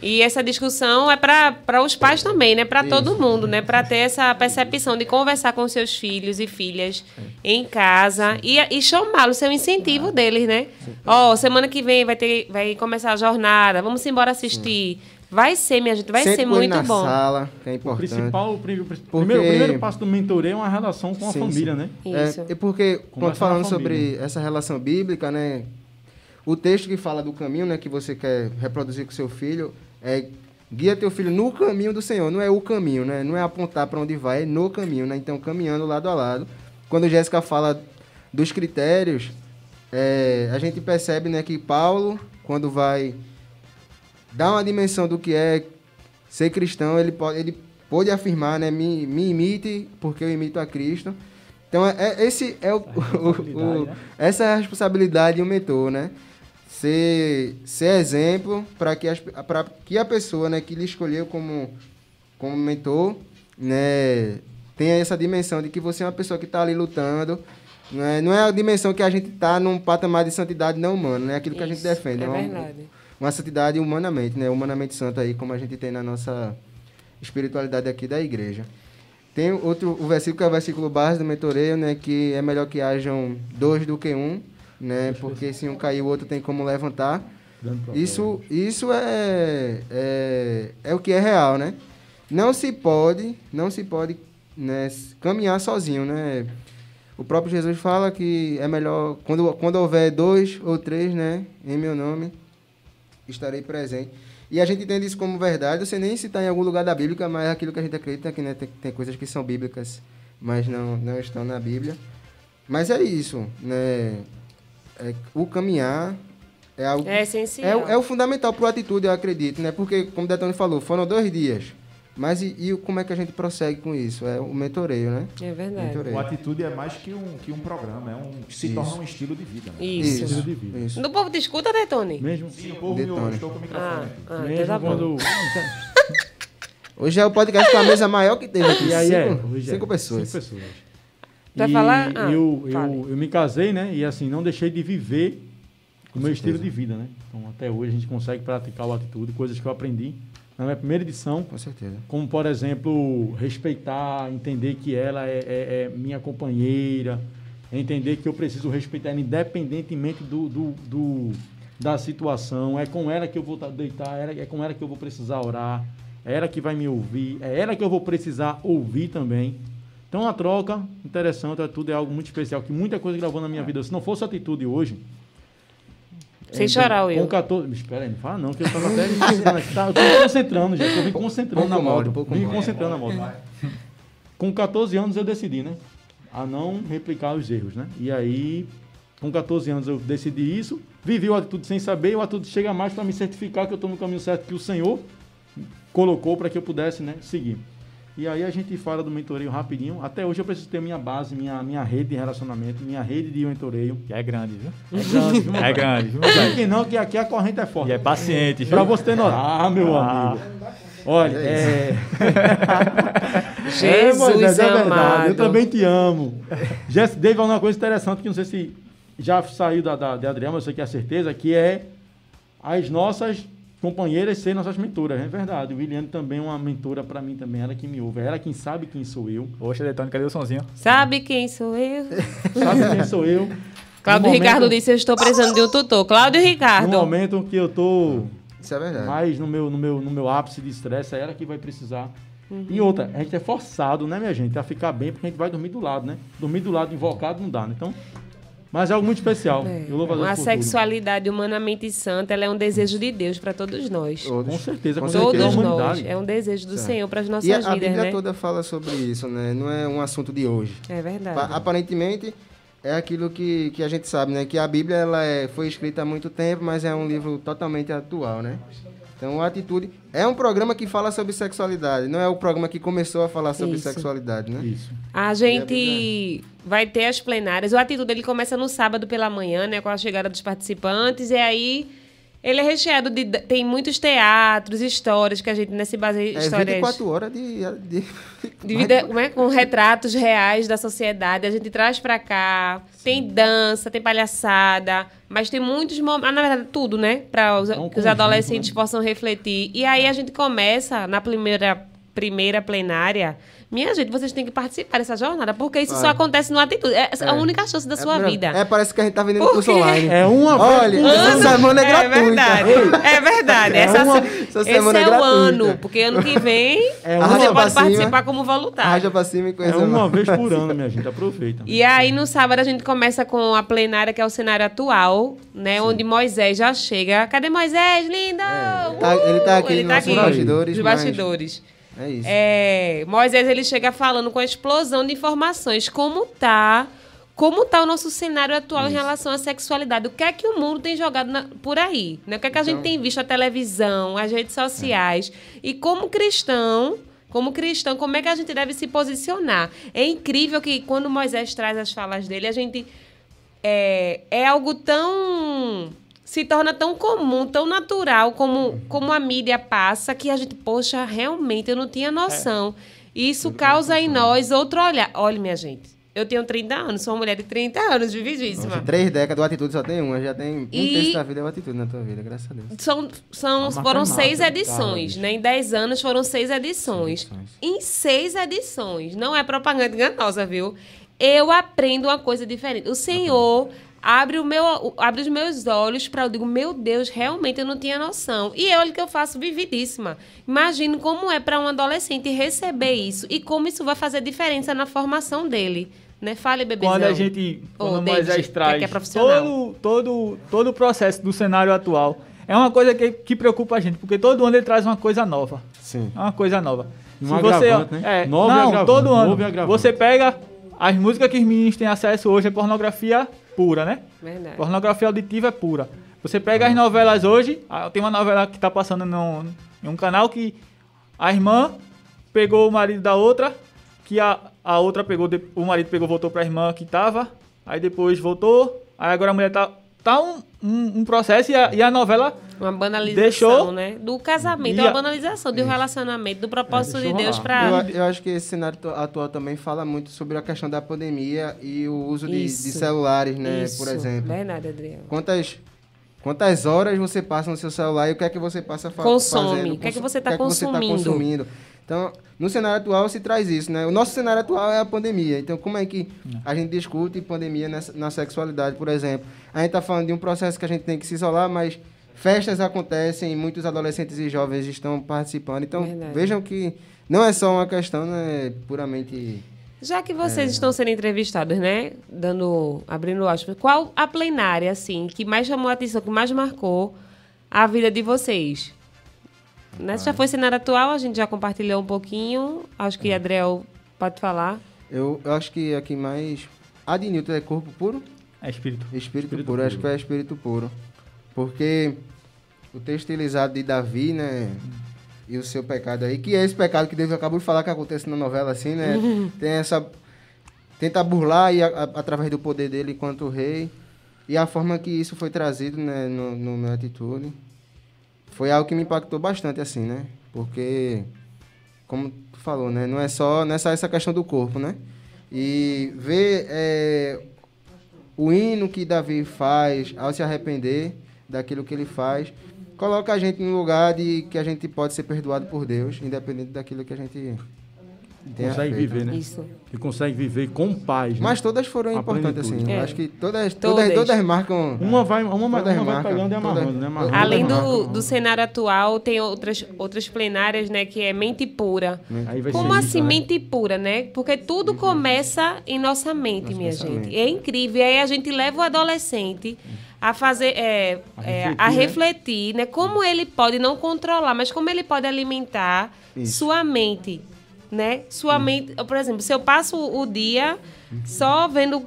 E essa discussão é para os pais também, né? Para todo mundo, né? Para ter essa percepção de conversar com seus filhos e filhas em casa e, e chamá-los, ser um incentivo deles, né? Ó, semana que vem vai ter, vai começar a jornada, vamos embora assistir. Vai ser, minha gente, vai Sente ser muito na bom. sala, que é O importante. principal, o pri- o pri- Porque- primeiro, o primeiro passo do mentoreio é uma relação com a Sim, família, sim. né? Isso. É, e porque, falando sobre essa relação bíblica, né? O texto que fala do caminho, né? Que você quer reproduzir com seu filho, é guia teu filho no caminho do Senhor. Não é o caminho, né? Não é apontar para onde vai, é no caminho, né? Então, caminhando lado a lado. Quando Jéssica fala dos critérios, é, a gente percebe, né? Que Paulo, quando vai dar uma dimensão do que é ser cristão, ele pode, ele pôde afirmar, né? Me, me imite, porque eu imito a Cristo. Então, é, é- esse é o, o- o- né? essa é a responsabilidade do mentor, né? Ser, ser exemplo para que, as- que a pessoa né, que lhe escolheu como, como mentor né, tenha essa dimensão de que você é uma pessoa que está ali lutando. Né? Não é a dimensão que a gente está num patamar de santidade não humano, né? Aquilo que a gente Isso, defende. É uma- verdade. uma santidade humanamente, né? Humanamente santa aí, como a gente tem na nossa espiritualidade aqui da igreja. Tem outro, o versículo que é o versículo base do mentoreio, né? Que é melhor que hajam dois do que um, né? Porque se um cair, o outro tem como levantar. Isso, isso é, é, é o que é real, né? Não se pode, não se pode né, caminhar sozinho, né? O próprio Jesus fala que é melhor, quando, quando houver dois ou três, né, em meu nome, estarei presente. E a gente entende isso como verdade, eu sei nem se está em algum lugar da Bíblia, mas é aquilo que a gente acredita que né, tem, tem coisas que são bíblicas, mas não, não estão na Bíblia. Mas é isso, né? É, o caminhar é algo É é, essencial. o- é o fundamental para a atitude, eu acredito, né? Porque, como o Detone falou, foram dois dias. Mas e, e como é que a gente prossegue com isso? É o mentoreio, né? É verdade. Mentoreio. O atitude é mais que um, que um programa, é um, se Isso. torna um estilo de vida. Né? Isso. Estilo de vida. isso. Do povo te escuta, Tony? Mesmo, Sim, o povo, Detone. eu estou com o microfone Ah, aqui. ah mesmo tá quando... Hoje é o podcast com a mesa maior que teve aqui. E aí é, cinco, é. cinco pessoas. Cinco pessoas. Vai E falar? Ah, eu, eu, eu me casei, né? E assim, não deixei de viver o meu estilo de vida, né? Então, até hoje a gente consegue praticar o atitude, coisas que eu aprendi na minha primeira edição, Com certeza. como, por exemplo, respeitar, entender que ela é, é- é minha companheira, entender que eu preciso respeitar ela independentemente do, do, do- da situação. É com ela que eu vou deitar, é é com ela que eu vou precisar orar, é ela que vai me ouvir, é ela que eu vou precisar ouvir também. Então, uma troca interessante, é tudo é algo muito especial, que muita coisa gravou na minha vida. Se não fosse a atitude hoje, Sem é, chorar, com Will. 14. Espera aí, não fala não, que eu tava até me concentrando aqui. Tá, eu tô me concentrando, gente. Eu vim concentrando Pouco na moto. pouco Vim molde. concentrando na moto. Com 14 anos eu decidi, né? A não replicar os erros, né? E aí, com 14 anos eu decidi isso. Vivi o atitude sem saber. E o atitude chega mais para me certificar que eu estou no caminho certo que o Senhor colocou para que eu pudesse, né? Seguir. E aí a gente fala do mentoreio rapidinho. Até hoje eu preciso ter minha base, minha, minha rede de relacionamento, minha rede de mentoreio. Que é grande, viu? É grande, viu? É grande, viu? Não sei que não, que aqui a corrente é forte. E é paciente, viu? Pra você ter noção. Ah, meu Ah. amigo. Olha, é. Jesus Moisés, é verdade. amado. Eu também te amo. Jess, Dave falou uma coisa interessante que não sei se já saiu da, da, de Adriana, mas eu sei que é certeza, que é as nossas companheiras serem nossas mentoras. É verdade. O Williane também é uma mentora pra mim também. Ela que me ouve. Ela quem sabe quem sou eu. Poxa, Detone, cadê o sonzinho? Sabe quem sou eu? Sabe quem sou eu. Cláudio No Ricardo momento- disse: Eu estou precisando de um tutor. Cláudio No Ricardo. momento que eu tô Isso é verdade. mais no meu, no meu, no meu ápice de estresse, é ela que vai precisar. E outra, a gente é forçado, né, minha gente, a ficar bem, porque a gente vai dormir do lado, né? Dormir do lado invocado não dá, né? Então, mas é algo muito especial. É. Eu louvo a Deus Uma por sexualidade humanamente santa, ela é um desejo de Deus para todos nós. tudo. Com certeza, com, certeza. Todos a nós. humanidade. É um desejo do Certo. Senhor para as nossas E a, a vidas, Bíblia né? toda fala sobre isso, né? Não é um assunto de hoje. É verdade. Pa- Aparentemente, é aquilo que, que a gente sabe, né? Que a Bíblia ela é, foi escrita há muito tempo, mas é um livro totalmente atual, né? Então, a Atitude é um programa que fala sobre sexualidade, não é o programa que começou a falar sobre Isso. sexualidade, né? Isso. A gente vai ter as plenárias. O Atitude ele começa no sábado pela manhã, né, com a chegada dos participantes, e aí ele é recheado de tem muitos teatros, histórias que a gente nesse baseia É histórias 24 horas de... de... de vida, como é? com retratos reais da sociedade. A gente traz pra cá. Tem dança, tem palhaçada, mas tem muitos momentos. Ah, na verdade, tudo, né? Para os, um que os adolescentes né? possam refletir. E aí a gente começa na primeira, primeira plenária. Minha gente, vocês têm que participar dessa jornada, porque isso só Vai. acontece no atitude. É, a É. única chance da É, sua vida. É, parece que a gente tá vendendo Por curso online. É uma Olha, vez por essa ano. semana é gratuita. verdade. É verdade. É Essa, uma- se- essa esse semana é é o ano, porque ano que vem É uma você pode cima. participar como voluntário. Arraja pra cima e É coisa uma vez por ano, minha gente. Aproveita. E aí, no sábado, a gente começa com a plenária, que é o cenário atual, né? Onde Moisés já chega. Cadê Moisés, lindo? Tá- ele tá aqui Ele nos tá aqui. bastidores, mas- bastidores. É isso. É, Moisés, ele chega falando com a explosão de informações. Como tá... Como tá o nosso cenário atual em relação à sexualidade? O que é que o mundo tem jogado na- por aí? Né? O que é que a Então- gente tem visto? A televisão, as redes sociais. E como cristão... Como cristão, como é que a gente deve se posicionar? É incrível que quando Moisés traz as falas dele, a gente é, é algo tão. Se torna tão comum, tão natural como, como a mídia passa, que a gente, poxa, realmente eu não tinha noção. E isso causa em nós outro olhar. Olha, minha gente, eu tenho 30 anos, sou uma mulher de 30 anos, vividíssima. Nossa, três décadas, o Atitude só tem uma. Já tem um E- terço da vida é o Atitude na tua vida, graças a Deus. São, são, A foram seis tá, edições, né? Em dez anos foram seis edições. Seis edições. Em seis edições. Não é propaganda enganosa, viu? Eu aprendo uma coisa diferente. O Senhor abre, o meu, abre os meus olhos para eu digo, meu Deus, realmente eu não tinha noção. E olha que eu faço vividíssima. Imagino como é para um adolescente receber isso e como isso vai fazer diferença na formação dele. Né? Fale, bebezão. Quando a gente. Quando o David, Moisés que é traz que é profissional. todo, todo, todo o processo do cenário atual, é uma coisa que, que preocupa a gente, porque todo ano ele traz uma coisa nova. Sim. É uma coisa nova. Um Se você, né? é, Novo não, agravante, todo ano. Você pega as músicas que os meninos têm acesso hoje é pornografia pura, né? Verdade. Pornografia auditiva é pura. Você pega as novelas hoje, ah, tem uma novela que tá passando em um canal que a irmã pegou o marido da outra, que a, a outra pegou, o marido pegou, voltou pra irmã que tava, aí depois voltou, aí agora a mulher tá. Tá um, um, um processo e a, e a novela Uma banalização, Deixou- né? Do casamento, é uma a- banalização do relacionamento, do propósito É, de Deus para. Eu, eu acho que esse cenário atual também fala muito sobre a questão da pandemia e o uso de, de celulares, né? Isso. Por exemplo. Verdade, Adriano. Quantas, quantas horas você passa no seu celular e o que é que você passa fa Consome. fazendo? O que é que você tá o que é que você tá consumindo? Então, no cenário atual se traz isso, né? O nosso cenário atual é a pandemia. Então, como é que a gente discute pandemia nessa- na sexualidade, por exemplo? A gente está falando de um processo que a gente tem que se isolar, mas festas acontecem, muitos adolescentes e jovens estão participando. Então, Verdade. vejam que não é só uma questão né, puramente... Já que vocês É. estão sendo entrevistados, né? Dando. abrindo aspas, qual a plenária, assim, que mais chamou a atenção, que mais marcou a vida de vocês? Né? Se já foi cenário atual, a gente já compartilhou um pouquinho. Acho É. que Adriel pode falar. Eu, eu acho que aqui mais... A de Newton é corpo puro? é espírito. Espírito, Espírito puro, acho puro. que foi espírito puro. Porque o texto utilizado de Davi, né? E o seu pecado aí, que é esse pecado que Deus acabou de falar que acontece na novela, assim, né? Tem essa. Tenta burlar e a- a- através do poder dele enquanto rei. E a forma que isso foi trazido, né, no, no meu atitude. Foi algo que me impactou bastante, assim, né? Porque, como tu falou, né? Não é só, não é essa questão do corpo, né? E ver é, o hino que Davi faz ao se arrepender daquilo que ele faz, coloca a gente no lugar de que a gente pode ser perdoado por Deus, independente daquilo que a gente tenha Consegue viver, né? Isso. Que consegue viver com paz. né? Mas todas foram A importantes, plenitude. assim. É. Eu acho que todas, Todas. todas, todas marcam... Uma vai, uma, uma, uma vai marcam, pegando e amarrando, todas- né? Amarrando. Além do, do cenário atual, tem outras, outras plenárias, né? Que é mente pura. Aí vai Como ser assim, isso, né? mente pura, né? Porque tudo começa em nossa mente, Nosso minha pensamento. gente. É incrível. E aí a gente leva o adolescente a fazer, é, A é, refletir, a né? refletir, né? Como ele pode não controlar, mas como ele pode alimentar Isso. sua mente, né? Sua mente, por exemplo, se eu passo o dia só vendo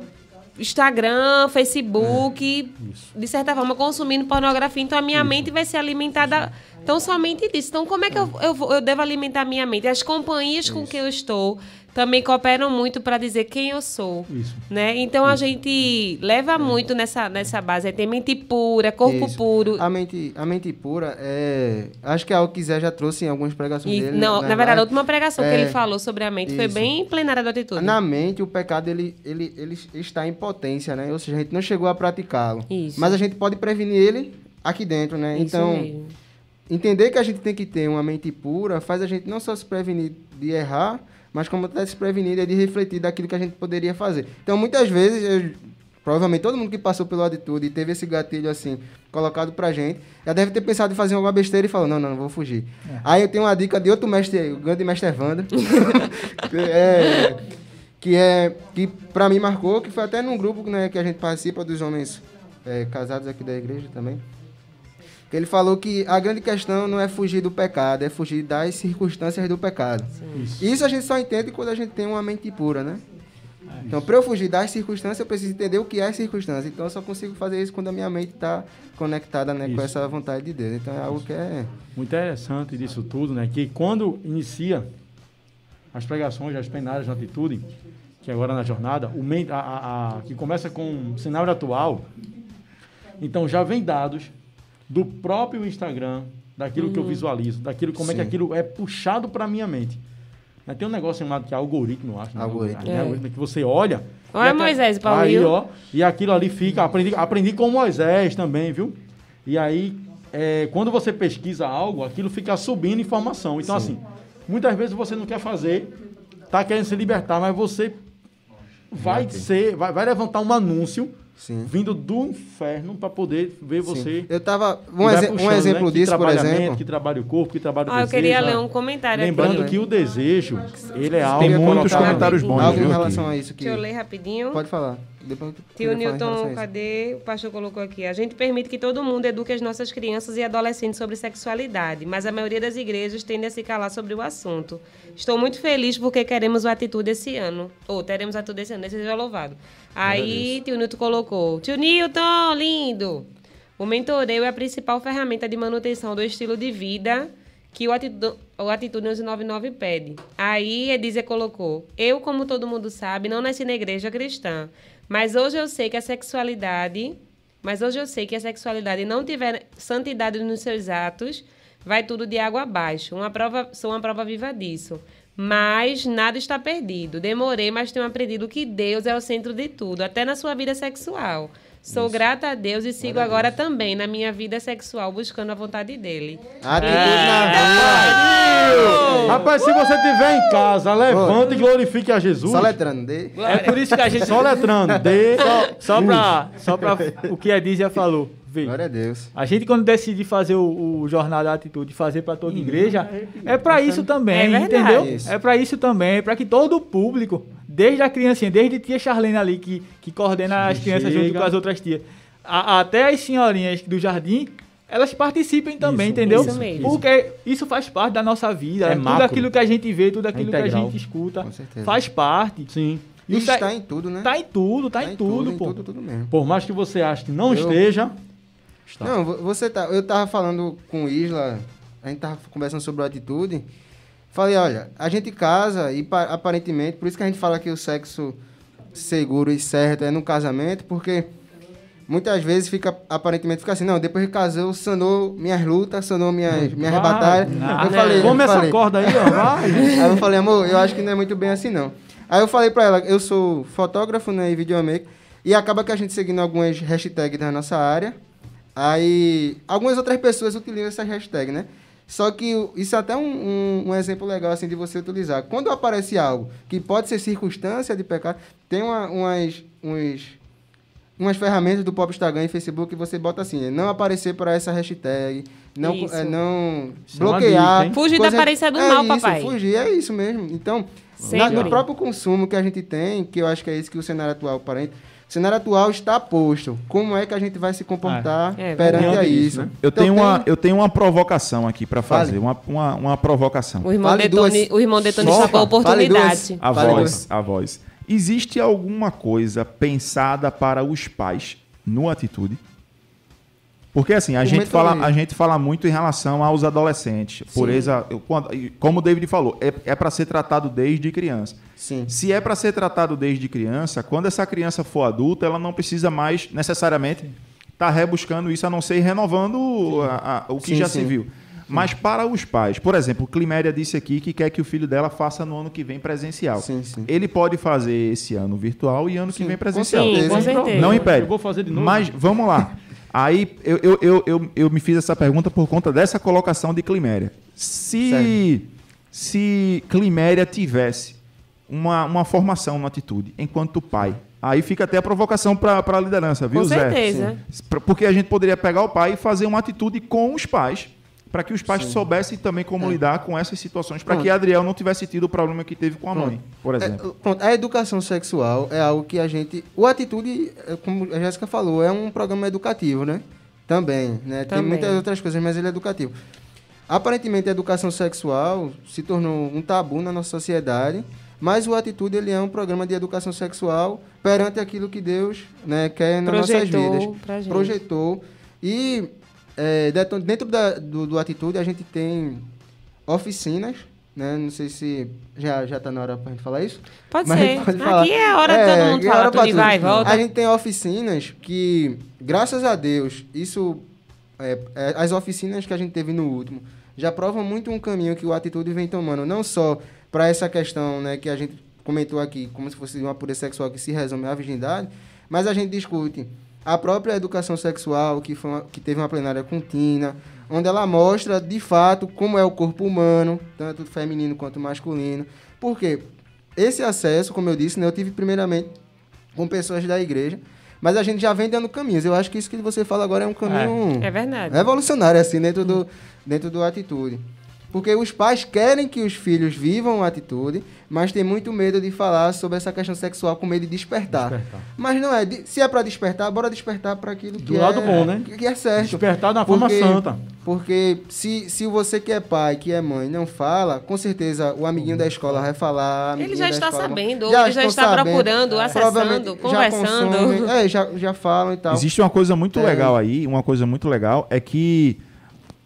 Instagram, Facebook, de certa forma consumindo pornografia, então a minha mente vai ser alimentada tão somente disso. Então como é que eu, eu, eu devo alimentar a minha mente? As companhias com que eu estou também cooperam muito para dizer quem eu sou. Isso. Né? Então a gente leva muito nessa, nessa base. É ter mente pura, corpo Isso. puro. A mente, a mente pura é. Acho que é algo que Zé já trouxe em algumas pregações E, dele. não, né, na verdade, a última pregação que É, ele falou sobre a mente foi isso. bem plenária da atitude. Na mente, o pecado ele, ele, ele está em potência, né? Ou seja, a gente não chegou a praticá-lo. Isso. Mas a gente pode prevenir ele aqui dentro, né? Isso então, mesmo. entender que a gente tem que ter uma mente pura faz a gente não só se prevenir de errar, mas como se prevenir de refletir daquilo que a gente poderia fazer. Então, muitas vezes, eu- provavelmente todo mundo que passou pelo atitude e teve esse gatilho assim colocado pra gente, já deve ter pensado em fazer alguma besteira e falou: não, não, não vou fugir. Aí eu tenho uma dica de outro mestre, o grande mestre Evandro, é, que é que para mim marcou, que foi até num grupo né, que a gente participa dos homens é, casados aqui da igreja também. Que ele falou que a grande questão não é fugir do pecado, é fugir das circunstâncias do pecado. Isso. a gente só entende quando a gente tem uma mente pura, né? Então, para eu fugir das circunstâncias, eu preciso entender o que é circunstância. Então, eu só consigo fazer isso quando a minha mente está conectada né, com Isso. essa vontade de Deus. Então, é algo que é... Muito interessante disso tudo, né? Que quando inicia as pregações, as plenárias de atitude, que é agora na jornada, o a, a- a- que começa com o cenário atual, então já vem dados do próprio Instagram, daquilo que eu visualizo, daquilo como é que Sim. aquilo é puxado para minha mente. Tem um negócio chamado que é algoritmo, eu acho. né? Algoritmo. É. É. algoritmo que você olha. Olha e aca- Moisés, Paulo Aí, Rio. ó, e aquilo ali fica. Aprendi, aprendi com Moisés também, viu? E aí, é, quando você pesquisa algo, aquilo fica subindo informação. Então, assim, muitas vezes você não quer fazer, tá querendo se libertar, mas você vai ser, vai, vai levantar um anúncio Sim. vindo do inferno para poder ver você. Sim. Eu tava... Um, exe- um puxando, exemplo né? Que disso, por exemplo... Que trabalha o corpo, que trabalha o Ah, eu desejo. queria né? ler um comentário Lembrando aqui. que o desejo, ele é algo. Tem Queria muitos comentários bons, Algo em relação aqui. a isso que... Deixa eu ler rapidinho. Pode falar. Depois Tio a Newton, cadê? O pastor colocou aqui. A gente permite que todo mundo eduque as nossas crianças e adolescentes sobre sexualidade, mas a maioria das igrejas tende a se calar sobre o assunto. Estou muito feliz porque queremos o Atitude esse ano. Ou teremos o Atitude esse ano, esse seja louvado. Aí, tio Newton colocou. Tio Newton, lindo! O mentoreio é a principal ferramenta de manutenção do estilo de vida que o Atitude, o Atitude 1199 pede. Aí, Edízia colocou: Eu, como todo mundo sabe, não nasci na igreja cristã, mas hoje eu sei que a sexualidade. Mas hoje eu sei que a sexualidade não tiver santidade nos seus atos, vai tudo de água abaixo. Uma prova, sou uma prova viva disso. Mas nada está perdido. Demorei, mas tenho aprendido que Deus é o centro de tudo, até na sua vida sexual. Sou grata a Deus e sigo agora também na minha vida sexual, buscando a vontade dele. Atitude na rua. Rapaz, se você estiver em casa, levante e glorifique a Jesus. Só letrando. D. É por isso que a gente. Só letrando. D. Só pra, só pra o que a Diz já falou. Vê. Glória a Deus. A gente, quando decide fazer o, o Jornada da Atitude, fazer para toda igreja, é para isso também, É entendeu? Isso. É para isso também, para que todo o público, desde a criancinha, desde a tia Charlene ali, que, que coordena as crianças junto chega. com as outras tias, a- até as senhorinhas do jardim, elas participem também, Isso, entendeu? isso mesmo. Porque isso faz parte da nossa vida. É tudo macro. aquilo que a gente vê, tudo aquilo que a gente escuta, Com certeza. faz parte. Sim. Isso é- está em tudo, né? Tá em tudo, tá, em tudo, em pô. tudo, tudo mesmo. Por mais que você ache que não Eu- esteja, está. Não, vo- você tá. Eu tava falando com o Isla, a gente tava conversando sobre a atitude. Falei, olha, a gente casa e pa- aparentemente, por isso que a gente fala que o sexo seguro e certo é no casamento, porque muitas vezes fica, aparentemente fica assim, não, depois que casou, sanou minhas lutas, sanou minhas, minhas Vai. batalhas. Eu né? falei, Come eu essa falei, corda aí, ó. Vai. Aí eu falei, amor, eu acho que não é muito bem assim, não. Aí eu falei pra ela, eu sou fotógrafo, né, e videomaker, e acaba que a gente seguindo algumas hashtags da nossa área, aí algumas outras pessoas utilizam essas hashtags, né? Só que isso é até um, um, um exemplo legal, assim, de você utilizar. Quando aparece algo que pode ser circunstância de pecado, tem uma, umas, uns, umas ferramentas do próprio Instagram e Facebook que você bota assim, não aparecer para essa hashtag, não, é, não Isso é bloquear. dica? Fugir da coisa- aparência do é mal, isso, papai. Fugir, é isso mesmo. Então, na- no próprio consumo que a gente tem, que eu acho que é isso que o cenário atual aparenta, o cenário atual está posto. Como é que a gente vai se comportar É, é perante a isso? né? Eu Então, tenho, tem- uma, eu tenho uma provocação aqui para fazer. Uma, uma, uma provocação. O irmão Detone, duas. o irmão Detone a oportunidade. A Fale voz, a voz. Existe alguma coisa pensada para os pais no atitude? Porque assim, a O gente, fala, a gente fala muito em relação aos adolescentes. Pureza, eu- quando- e como o David falou, é, é para ser tratado desde criança. Sim. Se é para ser tratado desde criança, quando essa criança for adulta, ela não precisa mais necessariamente estar rebuscando isso, a não ser renovando a- a- o que Sim, já sim. se viu. Mas para os pais, por exemplo, Climéria disse aqui que quer que o filho dela faça no ano que vem presencial. Sim, sim. Ele pode fazer esse ano virtual e ano que Sim, vem com presencial. Sim, com certeza. certeza. Não impede. Eu vou fazer de novo. Mas vamos lá. Aí eu, eu, eu, eu, eu me fiz essa pergunta por conta dessa colocação de Climéria. Se, se Climéria tivesse uma, uma formação na atitude enquanto pai, aí fica até a provocação para a liderança, viu, Com Zé? certeza. Pra- Porque a gente poderia pegar o pai e fazer uma atitude com os pais, para que os pais soubessem também como lidar com essas situações, para que Pronto. Adriel não tivesse tido o problema que teve com a mãe, por exemplo. É, pronto, a educação sexual é algo que a gente. O Atitude, é, como a Jéssica falou, é um programa educativo, né? Também, né? Tem Também. muitas outras coisas, mas ele é educativo. Aparentemente, a educação sexual se tornou um tabu na nossa sociedade, mas o Atitude ele é um programa de educação sexual perante aquilo que Deus né, quer nas nossas Projetou vidas. pra gente. Projetou. E é, dentro da- do, do Atitude, a gente tem oficinas, né? Não sei se já, já tá na hora pra gente falar isso. Pode Mas ser. pode falar. Aqui é a hora de todo mundo aqui é falar tudo e vai e tudo. volta. A gente tem oficinas que, graças a Deus, isso. é, é, as oficinas que a gente teve no último já provam muito um caminho que o Atitude vem tomando, não só para essa questão né, que a gente comentou aqui, como se fosse uma pureza sexual que se resume à virgindade, mas a gente discute a própria educação sexual, que, foi uma- que teve uma plenária contínua, onde ela mostra de fato como é o corpo humano, tanto feminino quanto masculino. Por quê? Esse acesso, como eu disse, né, eu tive primeiramente com pessoas da igreja, mas a gente já vem dando caminhos. Eu acho que isso que você fala agora é um caminho É verdade. revolucionário, assim, dentro do, dentro do atitude. Porque os pais querem que os filhos vivam a atitude, mas tem muito medo de falar sobre essa questão sexual com medo de despertar. Despertar. Mas não é. de- Se é para despertar, bora despertar para aquilo que Do é, lado bom, né? que- que é certo. Despertar da forma Porque- santa. Porque se, se você que é pai, que é mãe, não fala, com certeza o amiguinho da escola vai falar. Ele já está escola- sabendo, ou ele já estão está sabendo, procurando, acessando, provavelmente já conversando. consomem, é, já, já falam e tal. Existe uma coisa muito É. legal aí, uma coisa muito legal é que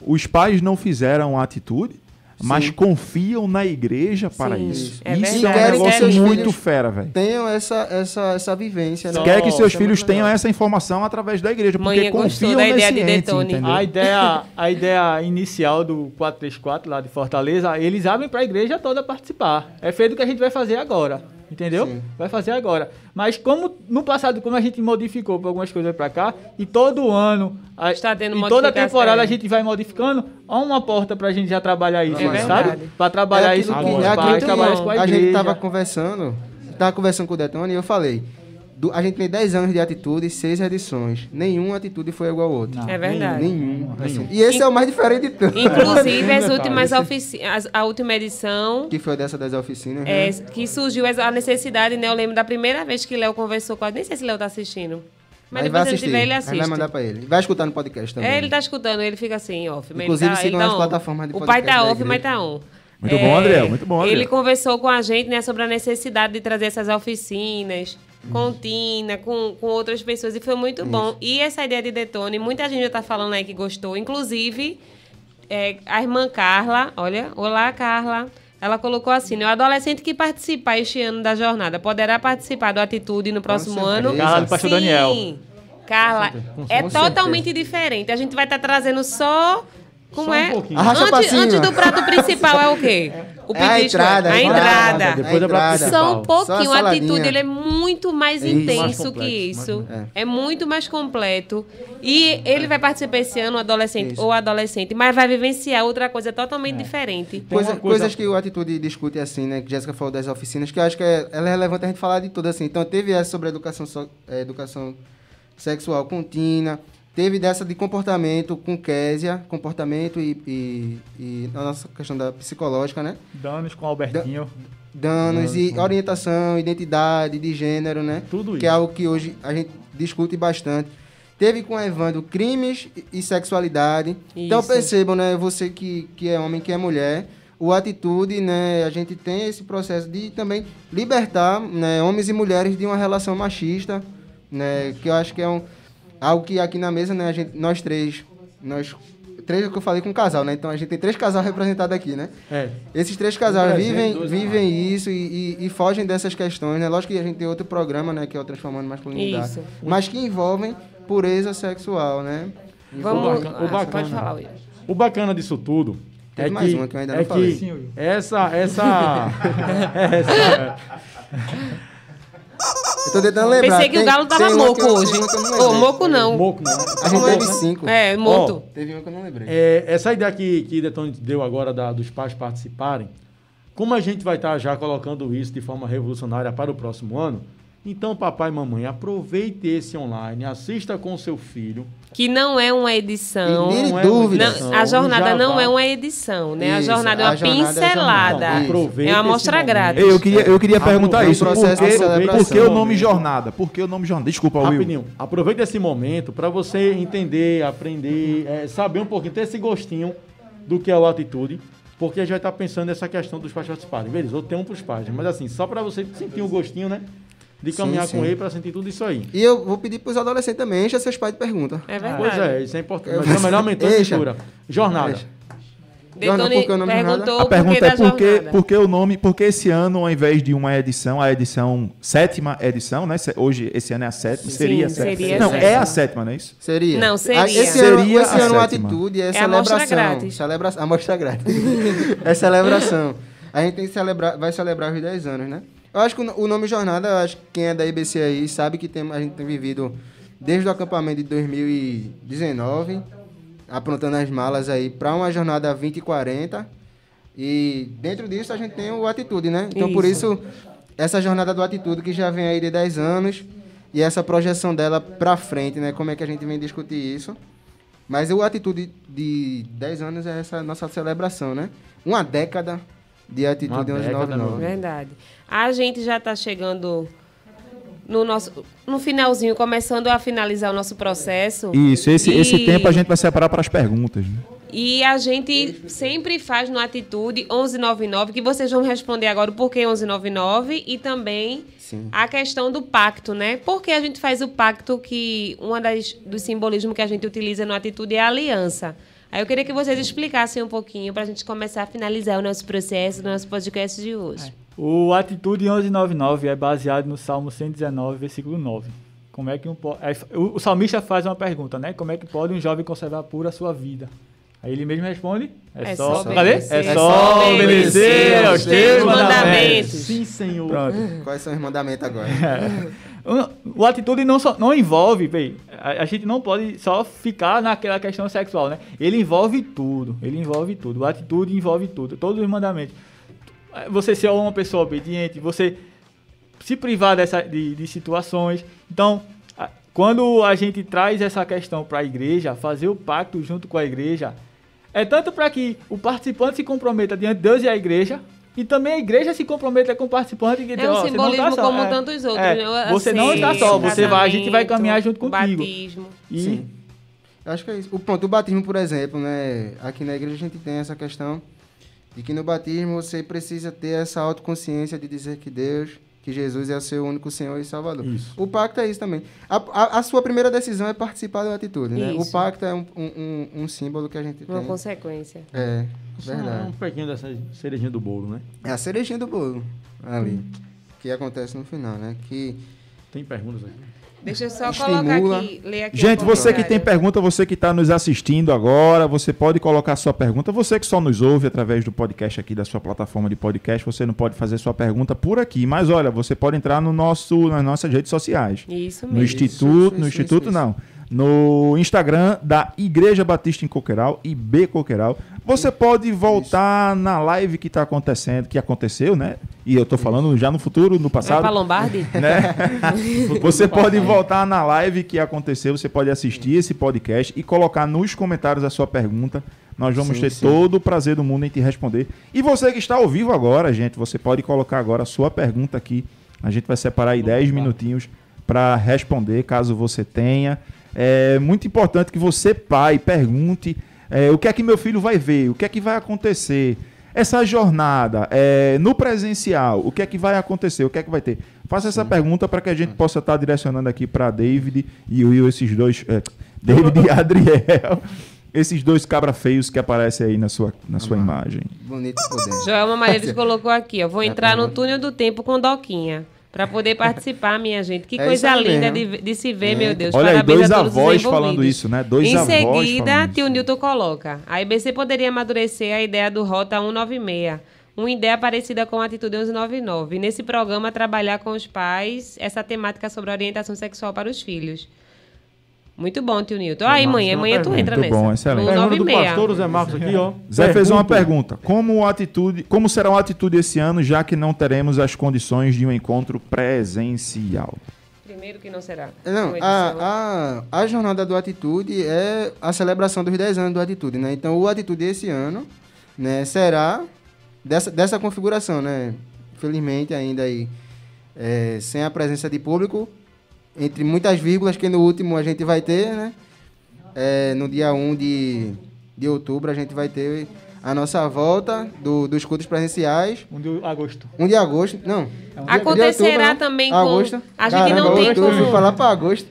os pais não fizeram a atitude, mas Sim. confiam na igreja para Sim, isso. é isso verdade. é um que negócio seus muito filhos fera, velho. Tenham essa, essa, essa vivência. né? Quer que seus é filhos tenham essa informação através da igreja, porque Mãe gostou confiam da ideia nesse de ente, entendeu? A ideia, a ideia inicial do 434 lá de Fortaleza, eles abrem para a igreja toda participar. É feito o que a gente vai fazer agora. Entendeu? Sim. Vai fazer agora. Mas como no passado, como a gente modificou para algumas coisas para cá, e todo ano, a, Está tendo e toda temporada a gente vai modificando, há uma porta para a gente já trabalhar isso, É sabe? Para trabalhar É isso com que- os é pais, trabalhar isso com a a igreja. gente tava conversando, tava conversando com o Detone e eu falei, do- a gente tem 10 anos de atitude e 6 edições. Nenhuma atitude foi igual a outra. Não, É verdade. Nenhum. assim. E esse é o mais diferente de tudo. Inclusive, as Detalhe, últimas oficinas, a última edição, Que foi dessa das oficinas. é, né? que surgiu a necessidade, né? Eu lembro da primeira vez que Léo conversou com a... Nem sei se Léo tá assistindo. Mas depois vai ele assistir. tiver, ele assiste. vai mandar pra ele. Vai escutar no podcast também. É, ele tá escutando, ele fica assim, off. mas Inclusive, tá, sigam tá on. plataformas de O pai podcast tá da off, igreja. mas tá on. Muito bom, André, muito bom, André. Ele conversou com a gente, né, sobre a necessidade de trazer essas oficinas com Tina, com, com outras pessoas, e foi muito bom. E essa ideia de Detone, muita gente já tá falando aí que gostou, inclusive é, a irmã Carla, olha, olá Carla, ela colocou assim, né, o adolescente que participar este ano da jornada poderá participar do Atitude no próximo ano. Carla do pastor Daniel. Sim, Carla, é totalmente diferente. A gente vai estar trazendo só... Como Só é? pouquinho. Antes, antes do prato principal é o quê? O É a petisco, entrada, a a entrada. entrada. Depois da entrada. principal. Só um Só a pouquinho, a atitude ele é muito mais. Mais intenso complexo, que isso. mais- É. muito mais completo. E ele vai participar esse ano, o adolescente Isso. ou adolescente, mas vai vivenciar outra coisa totalmente diferente. Coisa- coisa- Coisas que o Atitude discute assim, né? Que Jéssica falou das oficinas, que eu acho que é, ela é relevante a gente falar de tudo assim. Então, teve essa sobre educação, so- educação sexual contínua, teve dessa de comportamento com Késia, comportamento e, e, e a nossa questão da psicológica, né? Danos com Albertinho. Danos e orientação, identidade, de gênero, né? Tudo Que isso. é algo que hoje a gente discute bastante. Teve com o Evandro crimes e- sexualidade. Então Isso. percebam, né? Você que, que é homem, que é mulher. o Atitude, né, a gente tem esse processo de também libertar né, homens e mulheres de uma relação machista, né, que eu acho que é um, algo que aqui na mesa, né, a gente, nós três, nós três é o que eu falei com um casal, né? Então a gente tem três casais representados aqui, né? É. Esses três casais vivem, vivem isso e, e- e fogem dessas questões, né? Lógico que a gente tem outro programa, né? Que é o Transformando Masculinidade. Isso. Mas que envolvem pureza sexual, né? Vamos. bacana- o ah, bacana. Pode falar. O bacana disso tudo Teve é mais que, uma que eu ainda é não falei. que essa essa essa Eu tô tentando lembrar. Pensei que o Tem- Galo tava moco hoje. não Ô, moco não. moco, né? A gente teve cinco. É, moto. Teve uma que eu não lembrei. É, essa ideia que, que Detone deu agora da- dos pais participarem, como a gente vai estar já colocando isso de forma revolucionária para o próximo ano, então papai e mamãe, aproveite esse online, assista com seu filho. Que não é uma edição. E Não é uma dúvidas. edição, Não, a jornada não vai. é uma edição, né? a Isso, jornada é a uma jornada é a pincelada. jornada. Então, aproveite é uma amostra grátis. Eu queria, eu queria perguntar Aproveita isso. o Por processo por que o nome jornada? Por que o nome jornada? Desculpa, Will. Rapidinho, aproveite esse momento para você entender, aprender, é, saber um pouquinho, ter esse gostinho do que é o atitude, porque a gente vai estar pensando nessa questão dos pais participarem. Beleza, eu tenho para os pais, mas assim, só para você sentir um gostinho, né? De Sim, caminhar sim. com ele para sentir tudo isso aí. E eu vou pedir pros adolescentes também, encha seus pais de perguntas. É verdade. Pois é, isso é importante. Mas é o melhor mentor de cultura. Jornada. Eixa. Detone Por que o nome perguntou A por pergunta que é por que, por que o nome, por que esse ano, ao invés de uma edição, a edição, sétima edição, né? Hoje, esse ano é a sétima, Sim, seria a seria sétima. a Não, sétima. é a sétima, não é isso? Seria. Não, seria. Esse Seria ano, esse a ano a atitude é, É a celebração. grátis. Celebra... Amostra grátis. é celebração. A gente tem que celebrar, vai celebrar os 10 anos, né? Eu acho que o no- o nome Jornada, acho que quem é da IBC aí sabe que tem, a gente tem vivido desde o acampamento de 2019, aprontando as malas aí para uma jornada 20 e 40. E dentro disso a gente tem o Atitude, né? Então por Isso. isso, essa jornada do Atitude que já vem aí de 10 anos e essa projeção dela pra frente, né? Como é que a gente vem discutir isso. Mas o Atitude de 10 anos é essa nossa celebração, né? Uma década de Atitude Uma 1199. Verdade. A gente já está chegando no nosso no finalzinho, começando a finalizar o nosso processo. Isso, esse, esse E- tempo a gente vai separar para as perguntas. né? E a gente sempre faz no Atitude 1199, que vocês vão responder agora o porquê 1199 e também Sim. a questão do pacto, né? Por que a gente faz o pacto que uma das dos simbolismos que a gente utiliza no Atitude é a aliança. Aí eu queria que vocês explicassem um pouquinho para a gente começar a finalizar o nosso processo, o nosso podcast de hoje. O Atitude 1199 é baseado no Salmo 119, versículo 9. Como é que um é, o, o salmista faz uma pergunta, né? Como é que pode um jovem conservar pura a sua vida? Aí ele mesmo responde: É, É só, só cadê? obedecer. É É só obedecer aos teus teus mandamentos. mandamentos. Sim, senhor. Pronto. Quais são os mandamentos agora? O, atitude não, só, não envolve, bem, a, a gente não pode só ficar naquela questão sexual, né? Ele envolve tudo, ele envolve tudo. Atitude envolve tudo, todos os mandamentos. Você ser uma pessoa obediente, você se privar dessa, de, de situações. Então, quando a gente traz essa questão para a igreja, fazer o pacto junto com a igreja, é tanto para que o participante se comprometa diante de Deus e a igreja, e também a igreja se comprometa com o participante. Que, É um não simbolismo tá só, como é, tantos outros. é, né? você não está só, você vai, a gente vai caminhar junto contigo. Batismo. E Sim. Eu acho que é isso. O ponto do batismo, por exemplo, né? Aqui na igreja a gente tem essa questão de que no batismo você precisa ter essa autoconsciência de dizer que Deus, que Jesus é o seu único Senhor e Salvador. Isso. O pacto é isso também. A, a- a sua primeira decisão é participar da atitude, né? O Isso. pacto é um, um, um- um símbolo que a gente Uma tem. consequência. É, Só Um verdade. pequeno dessa cerejinha do bolo, né? É a cerejinha do bolo ali. Que acontece no final, né? Que Tem perguntas aqui. Deixa eu só Estimula. colocar aqui, ler aqui Gente, você que tem pergunta, você que está nos assistindo agora, você pode colocar sua pergunta. Você que só nos ouve através do podcast aqui, da sua plataforma de podcast, você não pode fazer sua pergunta por aqui. Mas olha, você pode entrar no nosso, nas nossas redes sociais. Isso No mesmo. Instituto, isso, no isso, Instituto isso. não. No Instagram da Igreja Batista em Coqueiral, IB Coqueiral. Você pode voltar na live que está acontecendo, que aconteceu, né? E eu tô falando já no futuro, no Vai passado pra Lombardi? né? Você pode voltar na live que aconteceu, você pode assistir esse podcast e colocar nos comentários a sua pergunta. Nós vamos Sim, ter sim. todo o prazer do mundo em te responder. E você que está ao vivo agora, gente, você pode colocar agora a sua pergunta aqui. A gente vai separar aí 10 minutinhos para responder, caso você tenha. É muito importante que você, pai, pergunte é, o que é que meu filho vai ver, o que é que vai acontecer. essa jornada é, no presencial, o que é que vai acontecer? O que é que vai ter? Faça essa pergunta para que a gente possa estar direcionando aqui para David e Will, esses dois. É, David e Adriel. Esses dois cabra feios que aparecem aí na sua, na sua imagem. Bonito por dentro. Joelma Maredes colocou aqui, ó. Vou entrar no túnel do tempo com Doquinha. Pra poder participar, minha gente. Que É coisa aí linda de, de se ver, É. meu Deus. Olha aí, Parabéns dois a todos os avós falando envolvidos. isso, né? Dois em avós seguida, falando tio isso. Newton coloca. A IBC poderia amadurecer a ideia do Rota 196. Uma ideia parecida com a Atitude 1199. Nesse programa, trabalhar com os pais essa temática sobre orientação sexual para os filhos. Muito bom, tio Newton. Aí, mãe, amanhã tu entra Muito nessa. bom, excelente. No Pergunta do 96. pastor Zé Marcos aqui, ó. Zé fez uma Pergunta. Como, a atitude, como será a atitude esse ano, já que não teremos as condições de um encontro presencial? Primeiro que não será. Não, Uma edição. a, a, a jornada do Atitude é a celebração dos 10 anos do Atitude, né? Então, o Atitude esse ano, né, será dessa, dessa configuração, né? Felizmente, ainda aí, é, sem a presença de público, entre muitas vírgulas, que no último a gente vai ter, né? É, no dia 1 de, de outubro, a gente vai ter a nossa volta do, dos cultos presenciais. 1 de agosto. 1 de agosto, não. Acontecerá de outubro, também com- Agosto. a gente não tem outubro, como- falar para agosto.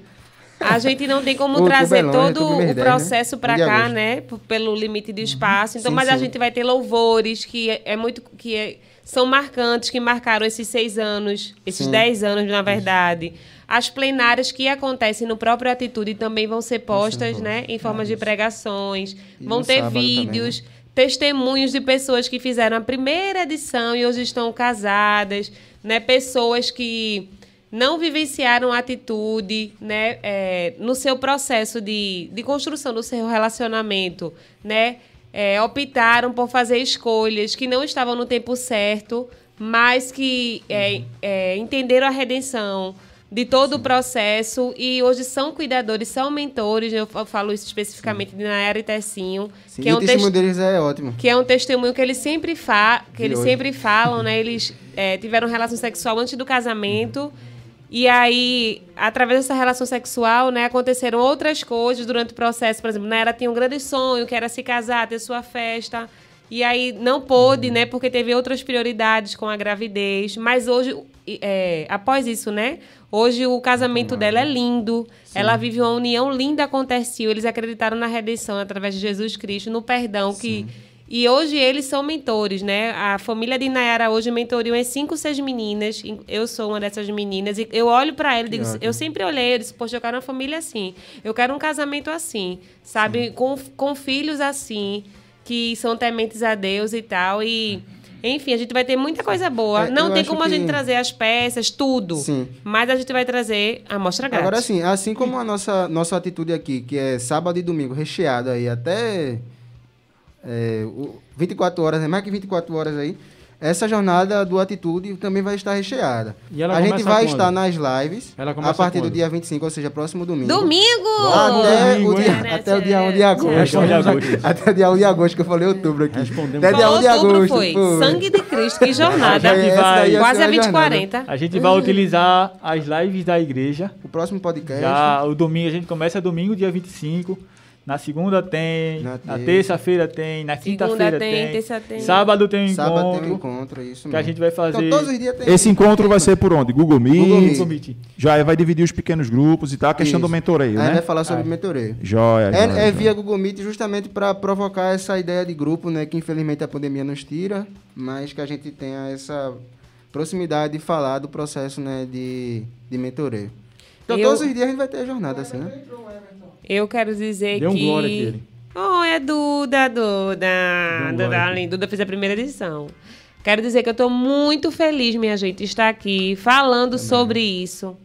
A gente não tem como Outubro trazer é longe, todo outubro mês o 10, né? processo para Um de cá, agosto. né? P- Pelo limite de espaço. Então, Sim, mas a sim. gente vai ter louvores que é, é muito que é- são marcantes, que marcaram esses seis anos, esses Sim. dez anos, na verdade. As plenárias que acontecem no próprio Atitude também vão ser postas, né? Em formas de pregações. E vão ter sábado também, vídeos, testemunhos de pessoas que fizeram a primeira edição e hoje estão casadas, né? Pessoas que não vivenciaram a atitude, né? é, no seu processo de, de construção do seu relacionamento, né? É, optaram por fazer escolhas que não estavam no tempo certo, mas que é, é, entenderam a redenção de todo o processo e hoje são cuidadores, são mentores. Eu fa- falo isso especificamente de Nayara e Tessinho, Sim, que é o um testemunho testemunho deles é ótimo. que é um testemunho que eles sempre, fa que De eles hoje. sempre falam, né? Eles é, tiveram relação sexual antes do casamento. E aí, através dessa relação sexual, né, aconteceram outras coisas durante o processo. Por exemplo, ela tinha um grande sonho, que era se casar, ter sua festa. E aí não pôde, né, porque teve outras prioridades com a gravidez. Mas hoje, é, após isso, né, hoje o casamento dela é lindo. Ela vive uma união linda com o Tercio. Eles acreditaram na redenção através de Jesus Cristo, no perdão que e hoje eles são mentores, né? A família de Nayara hoje mentoriou em cinco, seis meninas. Eu sou uma dessas meninas. E eu olho para ela e digo, eu sempre olhei, eu disse, poxa, eu quero uma família assim. Eu quero um casamento assim, sabe? Com, com filhos assim, que são tementes a Deus e tal. E, enfim, a gente vai ter muita coisa boa. É, Não tem como a gente que- trazer as peças, tudo. Sim. Mas a gente vai trazer a mostra grátis. Agora sim, assim como a nossa, nossa atitude aqui, que é sábado e domingo recheado aí até é, o- 24 horas, né? mais que 24 horas aí, essa jornada do Atitude também vai estar recheada. E ela a gente vai quando? estar nas lives Ela a partir do quando? dia 25, ou seja, próximo domingo. Domingo! Até, Domingo, o dia, até o dia 1 de agosto. Até o dia 1 de agosto, que eu falei outubro aqui. Respondemos. Até dia 1 Falou de outubro, agosto. foi. pô. Sangue de Cristo, que jornada. Vai- ia Quase a uma jornada. 2040. A gente vai utilizar as lives da igreja. O próximo podcast. Já o domingo, a gente começa domingo, dia 25. Na segunda tem, Na na, terça. terça-feira tem, na quinta-feira tem, tem, terça tem. sábado tem um Sábado encontro, tem um encontro, isso que mesmo. a gente vai fazer Então, todos os dias tem. Esse encontro vai ser por onde? Google Meet? Google Meet. Google Meet. Já vai dividir os pequenos grupos e tal. A questão Isso. do mentoreio, Aí né? vai falar sobre mentoreio. Joia, joia, É, é joia. via Google Meet justamente para provocar essa ideia de grupo, né? Que infelizmente a pandemia nos tira, mas que a gente tenha essa proximidade de falar do processo, né? De, de mentoreio. Então Eu- todos os dias a gente vai ter a jornada assim, né? Eu quero dizer Dê um que. glória ele. Oh, é Duda, Duda. um Duda, além, Duda fez a primeira edição. Quero dizer que eu estou muito feliz, minha gente, de estar aqui falando sobre isso.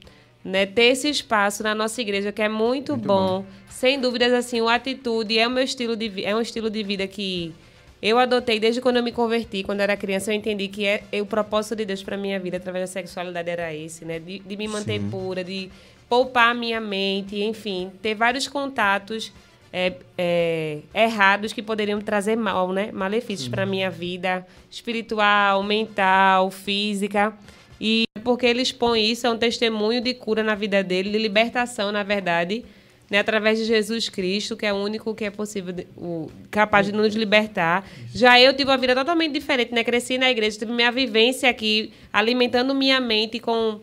Né? Ter esse espaço na nossa igreja, que é muito, bom. Sem dúvidas, assim, o atitude é o meu estilo de é um estilo de vida que eu adotei desde quando eu me converti, quando era criança, eu entendi que é, é o propósito de Deus para minha vida através da sexualidade era esse, né? De, de me manter pura, de poupar a minha mente, enfim, ter vários contatos é, é, errados que poderiam trazer mal, né? Malefícios para minha vida espiritual, mental, física. E porque ele expõe isso, é um testemunho de cura na vida dele, de libertação, na verdade, né, através de Jesus Cristo, que é o único que é possível, de- o, capaz de nos libertar. Já eu tive uma vida totalmente diferente, né? Cresci na igreja, tive minha vivência aqui, alimentando minha mente com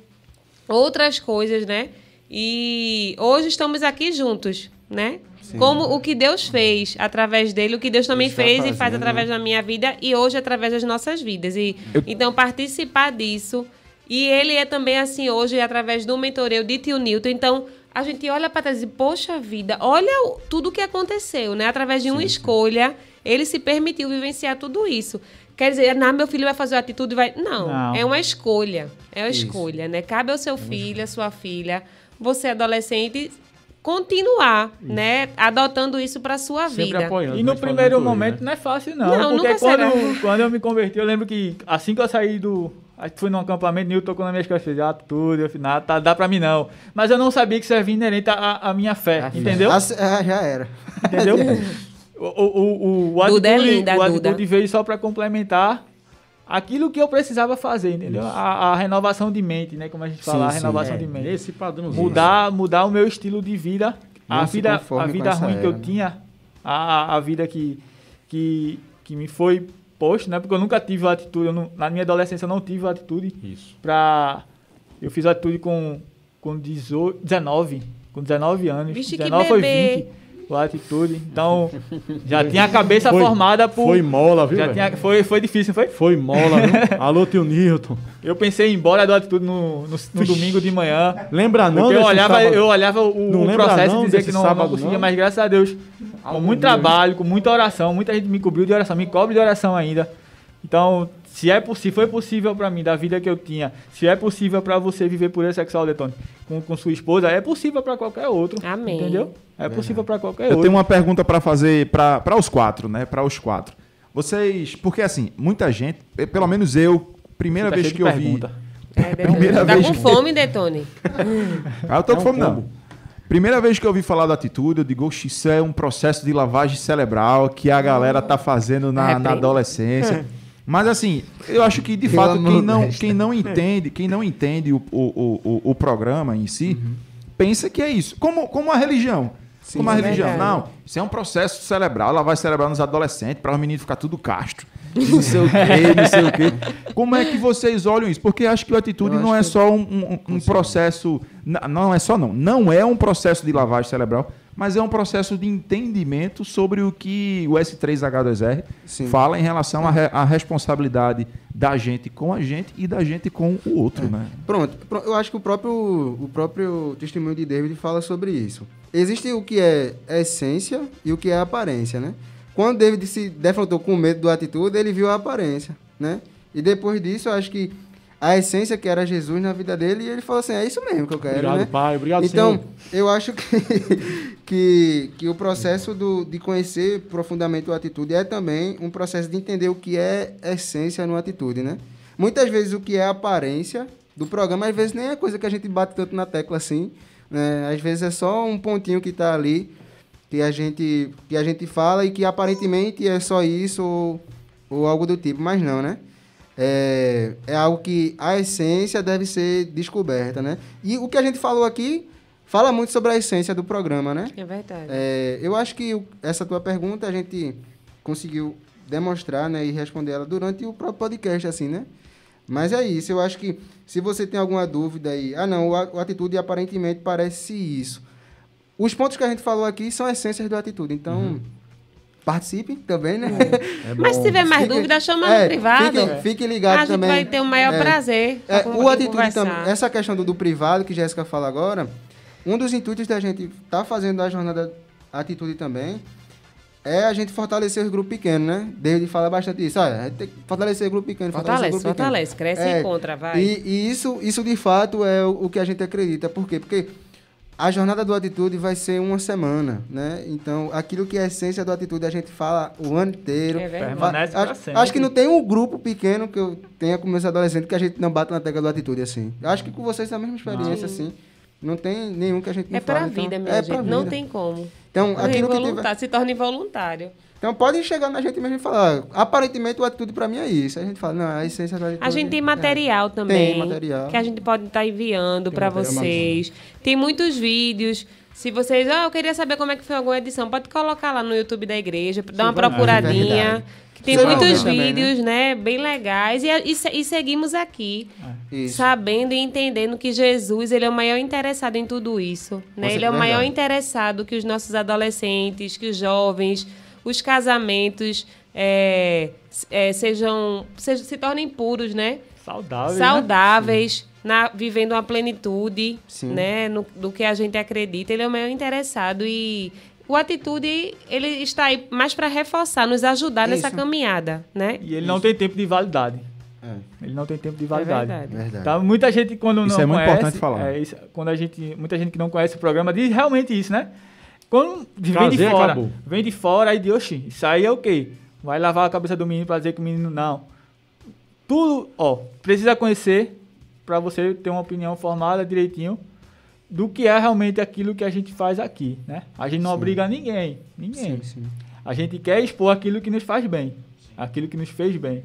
outras coisas, né? E hoje estamos aqui juntos, né? Como o que Deus fez através dele, o que Deus também Está fez e faz através da minha vida e hoje através das nossas vidas. E então participar disso e ele é também assim hoje através do mentoreio de Tio Newton. Então a gente olha para trás e poxa vida, olha o- tudo o que aconteceu, né? Através de uma escolha, ele se permitiu vivenciar tudo isso. Quer dizer, não, meu filho vai fazer a atitude, vai. Não, Não. é uma escolha. É uma Isso. escolha, né? Cabe ao seu filho, à sua filha, você adolescente, continuar, né? Adotando isso para sua Sempre vida. apoiando. E no fazendo primeiro momento né? não é fácil, não. Não, porque nunca quando, será. quando eu me converti, eu lembro que assim que eu saí do. Acho que fui num acampamento, Nilton tocou nas minhas costas, fez ah, tudo, eu falei, nada, tá, dá pra mim não. Mas eu não sabia que isso era inerente à, à minha fé, entendeu? Ah, se- ah, já era. Entendeu? O, o, o, o Duda é linda, o atitude veio só para complementar aquilo que eu precisava fazer, entendeu? A, a renovação de mente, né? Como a gente fala, a sim. renovação É, de mente. Esse padrãozinho. Mudar, mudar o meu estilo de vida. A Não vida, a vida ruim que eu era, né? tinha, a, a vida que, que, que me foi posto, né? Porque eu nunca tive a atitude, eu não- na minha adolescência eu não tive a atitude Isso. pra... Eu fiz a atitude com, com 18, 19, com 19 anos. Vixe, que 19 foi bebê. 20. Atitude. Então, já tinha a cabeça Foi- formada por... Foi mola, viu? já tinha, foi, foi difícil, não foi? Foi mola, viu? Alô, tio Nilton. Eu pensei em ir embora do atitude no, no, no domingo de manhã. Lembra não Porque eu olhava, sábado? eu olhava o, o processo e dizia que não, não conseguia, não? mas graças a Deus, com muito trabalho, com muita oração, muita gente me cobriu de oração, me cobre de oração ainda. Então, se é possível, foi possível pra mim, da vida que eu tinha, se é possível pra você viver pureza sexual, Detone, com, com sua esposa, é possível pra qualquer outro. Amém. Entendeu? É possível pra qualquer Eu outro. tenho uma pergunta pra fazer para os quatro, né? Para os quatro. Vocês, porque assim, muita gente, eh, pelo menos eu, primeira Tá vez cheio que de eu vi, pergunta. É, Primeira tá vez com que- fome, Detone? Ah, eu tô É com um fome, não. combo. Primeira vez que eu ouvi falar da atitude, eu digo, "Oxe, isso é um processo de lavagem cerebral que a galera tá fazendo na, na Repreende. adolescência. Mas assim, eu acho que de Pelo fato quem não, quem não entende, quem não entende o, o, o, o- programa em si, pensa que é isso. Como, como a religião. como a é religião. verdade. Não, isso é um processo cerebral, lavagem cerebral nos adolescentes, para os meninos ficar tudo castro. Não sei o quê, não sei o quê. Como é que vocês olham isso? Porque acho que a atitude não é só um, um- um processo. Não é só não. Não é um processo de lavagem cerebral, mas é um processo de entendimento sobre o que o S3H2R Sim. fala em relação à re- responsabilidade da gente com a gente e da gente com o outro, né? Pronto, pro- eu acho que o próprio, o próprio testemunho de David fala sobre isso. Existe o que é essência e o que é aparência, né? Quando David se defrontou com medo do atitude, ele viu a aparência, né? E depois disso, eu acho que a essência que era Jesus na vida dele, e ele falou assim, é isso mesmo que eu quero, Obrigado, né? pai. Obrigado, então, senhor. eu acho que, que, que o processo do, de conhecer profundamente o atitude é também um processo de entender o que é essência no atitude, né? Muitas vezes o que é aparência do programa, às vezes nem é coisa que a gente bate tanto na tecla assim, né? Às vezes é só um pontinho que está ali que a gente que a gente fala e que aparentemente é só isso ou, ou algo do tipo, mas não, né? É, é algo que a essência deve ser descoberta, né? E o que a gente falou aqui fala muito sobre a essência do programa, né? É verdade. É, eu acho que essa tua pergunta a gente conseguiu demonstrar né, e responder ela durante o próprio podcast, assim, né? Mas é isso, eu acho que se você tem alguma dúvida aí, ah não, o, atitude aparentemente parece isso. Os pontos que a gente falou aqui são essências do atitude, então participem também, né? Mas se tiver mais Fique- dúvida, chama é, no privado. Fique, fique ligado a gente também. vai ter o maior É. prazer. pra É, o atitude também, essa questão do, do privado que Jéssica fala agora, um dos intuitos da gente estar tá fazendo a jornada atitude também é a gente fortalecer os grupos pequenos, né? David fala bastante isso. Olha, a gente tem que fortalecer o grupo pequeno, fortalecer Fortalece, grupo pequeno. fortalece. Cresce É, e contra, vai. E, e isso, isso de fato é o, o que a gente acredita. Por quê? Porque a jornada do Atitude vai ser uma semana, né? Então, aquilo que é a essência do Atitude, a gente fala o ano inteiro. É. Permanece pra acho, sempre. acho que não tem um grupo pequeno que eu tenha com meus adolescentes que a gente não bata na tecla do Atitude, assim. Acho que com vocês é a mesma experiência, assim. Não tem nenhum que a gente não É pra fala, então- vida, minha é gente. pra Não vida. tem como. Então, É aquilo que involuntário, tiver... Se torna involuntário. Então pode chegar na gente mesmo e falar, "Ah, aparentemente o atitude pra mim é isso. A gente fala, não, a essência da atitude... A gente tem é- material também. Tem material. Que a gente pode estar enviando Tem para vocês. Tem muitos vídeos. Se vocês, ah, eu queria saber como é que foi alguma edição, pode colocar lá no YouTube da igreja, dar uma procuradinha. verdade. que tem vai muitos ver também, vídeos, né? Bem legais. E, e se- e seguimos aqui, Isso. sabendo e entendendo que Jesus ele é o maior interessado em tudo isso. Né? Ele é o maior verdade. interessado que os nossos adolescentes, que os jovens, os casamentos é, é, sejam, sejam se tornem puros, né? Saudável. né? saudáveis, na, vivendo uma plenitude, Sim. né, no, do que a gente acredita. Ele é o maior interessado e o atitude ele está aí mais para reforçar, nos ajudar nessa Isso. caminhada, né? E ele não tem tempo de validade. É. Ele não tem tempo de É validade. verdade. Verdade. Tá, muita gente quando Isso não é muito conhece, importante falar. é, isso- quando a gente, muita gente que não conhece o programa diz realmente isso, né? Quando vem de fora, acabou. vem de fora aí de oxi, isso aí é o quê? Vai lavar a cabeça do menino pra dizer que o menino não. Tudo, ó, precisa conhecer pra você ter uma opinião formada direitinho do que é realmente aquilo que a gente faz aqui, né? A gente não Sim. obriga ninguém, ninguém. Sim, sim. A gente quer expor aquilo que nos faz bem, aquilo que nos fez bem.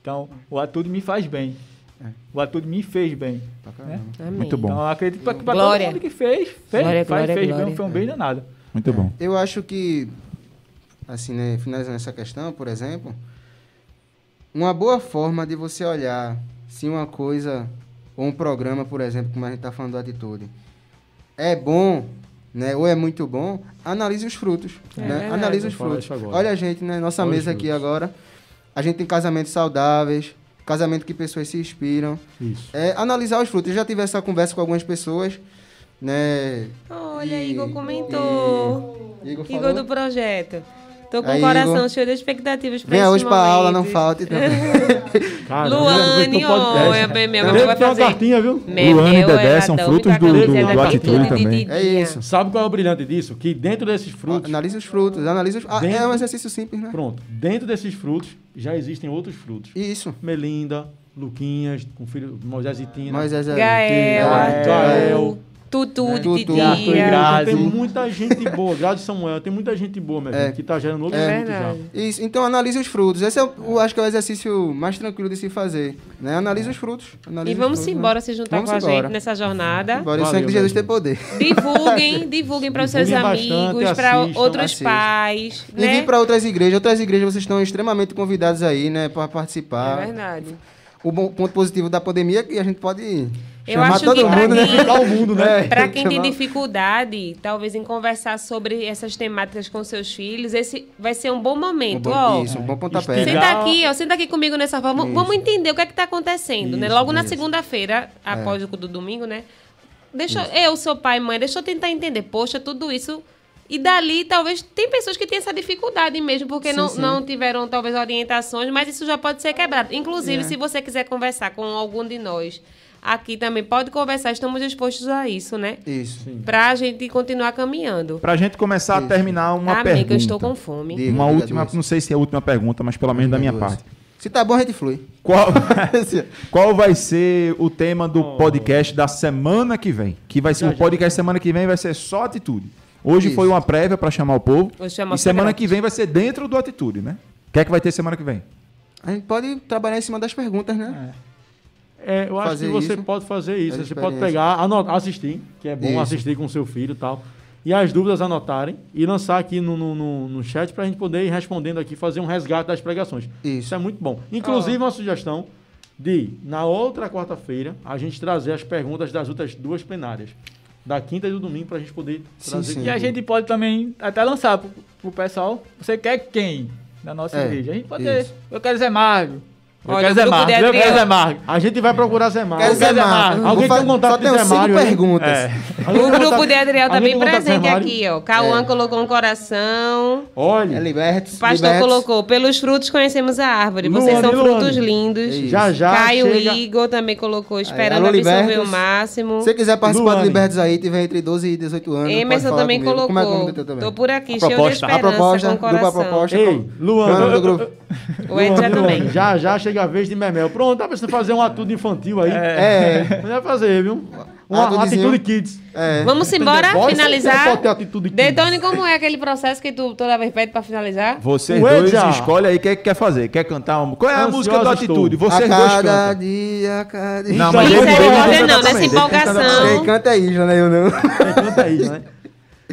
Então, o Atude me faz bem. É. O Atude me fez bem. Pra Né? Muito bom. Então, eu acredito que para todo Glória. mundo que fez, fez, Glória, faz, glória, fez glória. bem, foi um bem danado. Muito bom. Eu acho que, assim, né, finalizando essa questão, por exemplo, uma boa forma de você olhar se uma coisa, ou um programa, por exemplo, como a gente está falando do Atitude, é bom, né, ou é muito bom, analise os frutos. É né? verdade. Analise os Vou falar frutos. Olha a gente, né, nossa Olha os mesa aqui agora, a gente tem casamentos saudáveis, casamento que pessoas se inspiram. Isso. É, analisar os frutos. Eu já tive essa conversa com algumas pessoas, né? Olha, E- Igor comentou. Igor Igor falou. do projeto. Tô com o coração Igor. cheio de expectativas pra Venha esse hoje pra momento. aula, não falte. Caramba, Luane, no podcast. olha, bem, Teve mãe vai ter uma fazer. cartinha, viu? Luane e Dedé são frutos do- do- do Atitude também. É isso. Sabe qual é o brilhante disso? Que dentro desses frutos, Analise os frutos, analise os... Ah, Dentro- É um exercício simples, né? pronto, dentro desses frutos já existem outros frutos. Isso. Melinda, Luquinhas, com filho Moisés e Tina. Mas é... Gael, Gael. Tutu, Né? Tutu. Arthur e Então, Grazi. tem muita gente boa, Grazi Samuel, tem muita gente boa, meu É. que tá gerando outros É frutos já. verdade. Isso, então analise os frutos. Esse é, o, acho que é o exercício mais tranquilo de se fazer. Né? Analise os frutos. analise E os vamos frutos, embora né? se juntar Vamos com a embora. gente nessa jornada. Embora o Valeu, sangue de Jesus tem poder. Divulguem, divulguem para os seus bastante, amigos, para outros assistam. pais, E né? vir para outras igrejas. Outras igrejas vocês estão extremamente convidados aí, né? Para É participar. verdade. o bom ponto positivo da pandemia é que a gente pode Eu chamar acho todo que pra mundo, né? quem- Ficar o mundo, né? É, Para quem tem dificuldade, talvez em conversar sobre essas temáticas com seus filhos, esse vai ser um bom momento. Um bom- ó. isso, um bom pontapé. Senta aqui, ó, senta aqui comigo nessa forma. Vamos- Vamos entender o que é que está acontecendo, né? Isso, Logo na isso. segunda-feira, após o do domingo, né? Deixa eu, seu pai e mãe, deixa eu tentar entender. Poxa, tudo isso. E dali, talvez, tem pessoas que têm essa dificuldade mesmo, porque Sim, não, sim. não tiveram, talvez, orientações, mas isso já pode ser quebrado. Inclusive, É. se você quiser conversar com algum de nós aqui também, pode conversar, estamos dispostos a isso, né? Isso. Pra gente continuar caminhando. Pra gente começar a Isso. terminar uma Amém, pergunta. que eu estou com fome. Diga, Uma última, não sei se é a última pergunta, mas pelo menos da minha parte. Se tá bom, a gente flui. Qual, qual vai ser o tema do podcast da semana que vem? Que vai ser Já, o podcast semana que vem vai ser só atitude. Hoje Isso. foi uma prévia para chamar o povo. E semana secretos. que vem vai ser dentro do atitude, né? O que é que vai ter semana que vem? A gente pode trabalhar em cima das perguntas, né? É, eu acho Fazer que você isso. pode fazer isso. Fazer Você pode pegar, anotar, assistir, que é bom Isso. assistir com seu filho e tal. E as dúvidas anotarem e lançar aqui no, no, no, no chat para a gente poder ir respondendo aqui, fazer um resgate das pregações. Isso. é muito bom. Inclusive, uma sugestão de, na outra quarta-feira, a gente trazer as perguntas das outras duas plenárias. Da quinta e do domingo, para a gente poder Sim, trazer. sim. E a gente pode também até lançar pro, pro pessoal. Você quer quem na nossa É, igreja? A gente pode isso. ter. Eu quero Zé Margo. Eu Olha, quero o Zé Eu Adriano. Zé Margo. A gente vai procurar Zé Alguém Zé Mar. Alguém Vou tem um contato Só de tenho Zé Mário aí? perguntas. É. Alguém O grupo de Adriel tá alguém bem presente aqui, ó. Cauã É. colocou um coração. Olha, É libertos. O pastor libertos. colocou, pelos frutos conhecemos a árvore. Vocês Luane, são frutos Luane. lindos. Isso. já já Caio chega... Igor também colocou, esperando alô, absorver Libertos. o máximo. Se você quiser participar Luane. do Libertos aí, tiver entre 12 e 18 anos. Emerson também comigo. colocou. Como é que é o teu também? Tô por aqui, A cheio proposta. de A esperança, proposta, com grupo a coração. proposta. Ei, Luan, é o nome eu- do grupo? O Ed já Luan, também. Já já chega a vez de Memel. Pronto, tá pensando em fazer um atudo infantil aí? É. Vai fazer, viu? uma Atudezinho. atitude kids. É. Vamos embora, Pode ser- finalizar. Pode ter atitude kids. Detone, como é aquele processo que tu toda vez pede pra finalizar? Vocês Ué, dois já. escolhem aí o que, é que quer fazer. Quer cantar uma? Qual é a Ansioso música do estou. Atitude? A Vocês dois cada cantam. dia, a cada dia. Não, mas Isso ele é ele não, nessa empolgação. Quem canta aí, já não é eu não. É, canta aí, né?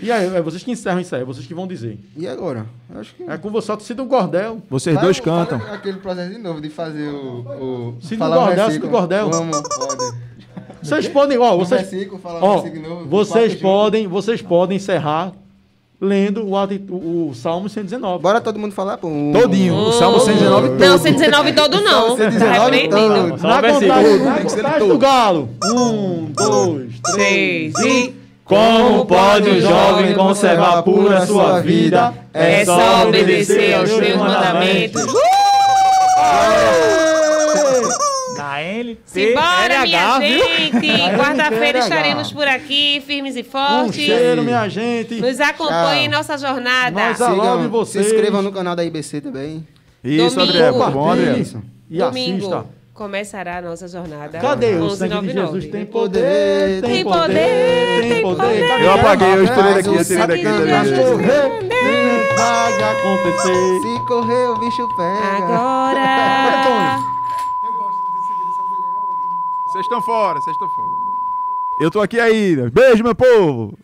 E aí, é vocês que encerram isso aí, é vocês que vão dizer. E agora? Eu Acho que. É com você, só cita um cordel. Vocês Fala- dois cantam. Aquele processo de novo de fazer o. o Cita um cordel, cita o cordel. Vamos, pode. Vocês podem, ó, vocês, versículo, ó, novo, vocês podem, vocês podem encerrar lendo o, o, o Salmo 119. Bora todo mundo falar, pô. Um- Todinho. O Salmo 119 todo. Não, 119 todo não. Salmo Tá 119 repreendido. todo. Na um versículo. contagem, na contagem do galo. Um, dois, três. Seis e... Como pode o jovem conservar pura sua vida? É só obedecer aos teus mandamentos. Na NT, Simbora, minha gente! Quarta-feira estaremos por aqui, firmes e Um fortes. cheiro, minha gente. Nos acompanhe em nossa jornada. Nós a- Sigam, love vocês. Se inscrevam no canal da IBC também. Isso, Domingo. André. Tá bom, André. Isso. E Domingo assista. Começará a nossa jornada. Cadê o sangue de 1199. Jesus? Tem poder, Tem poder, tem poder. Eu apaguei, eu estourei daqui, o eu tirei daqui de Correr, vai acontecer. Se correr, o bicho pega. Agora. Vocês estão fora, vocês estão fora. Eu tô aqui ainda. Beijo, meu povo.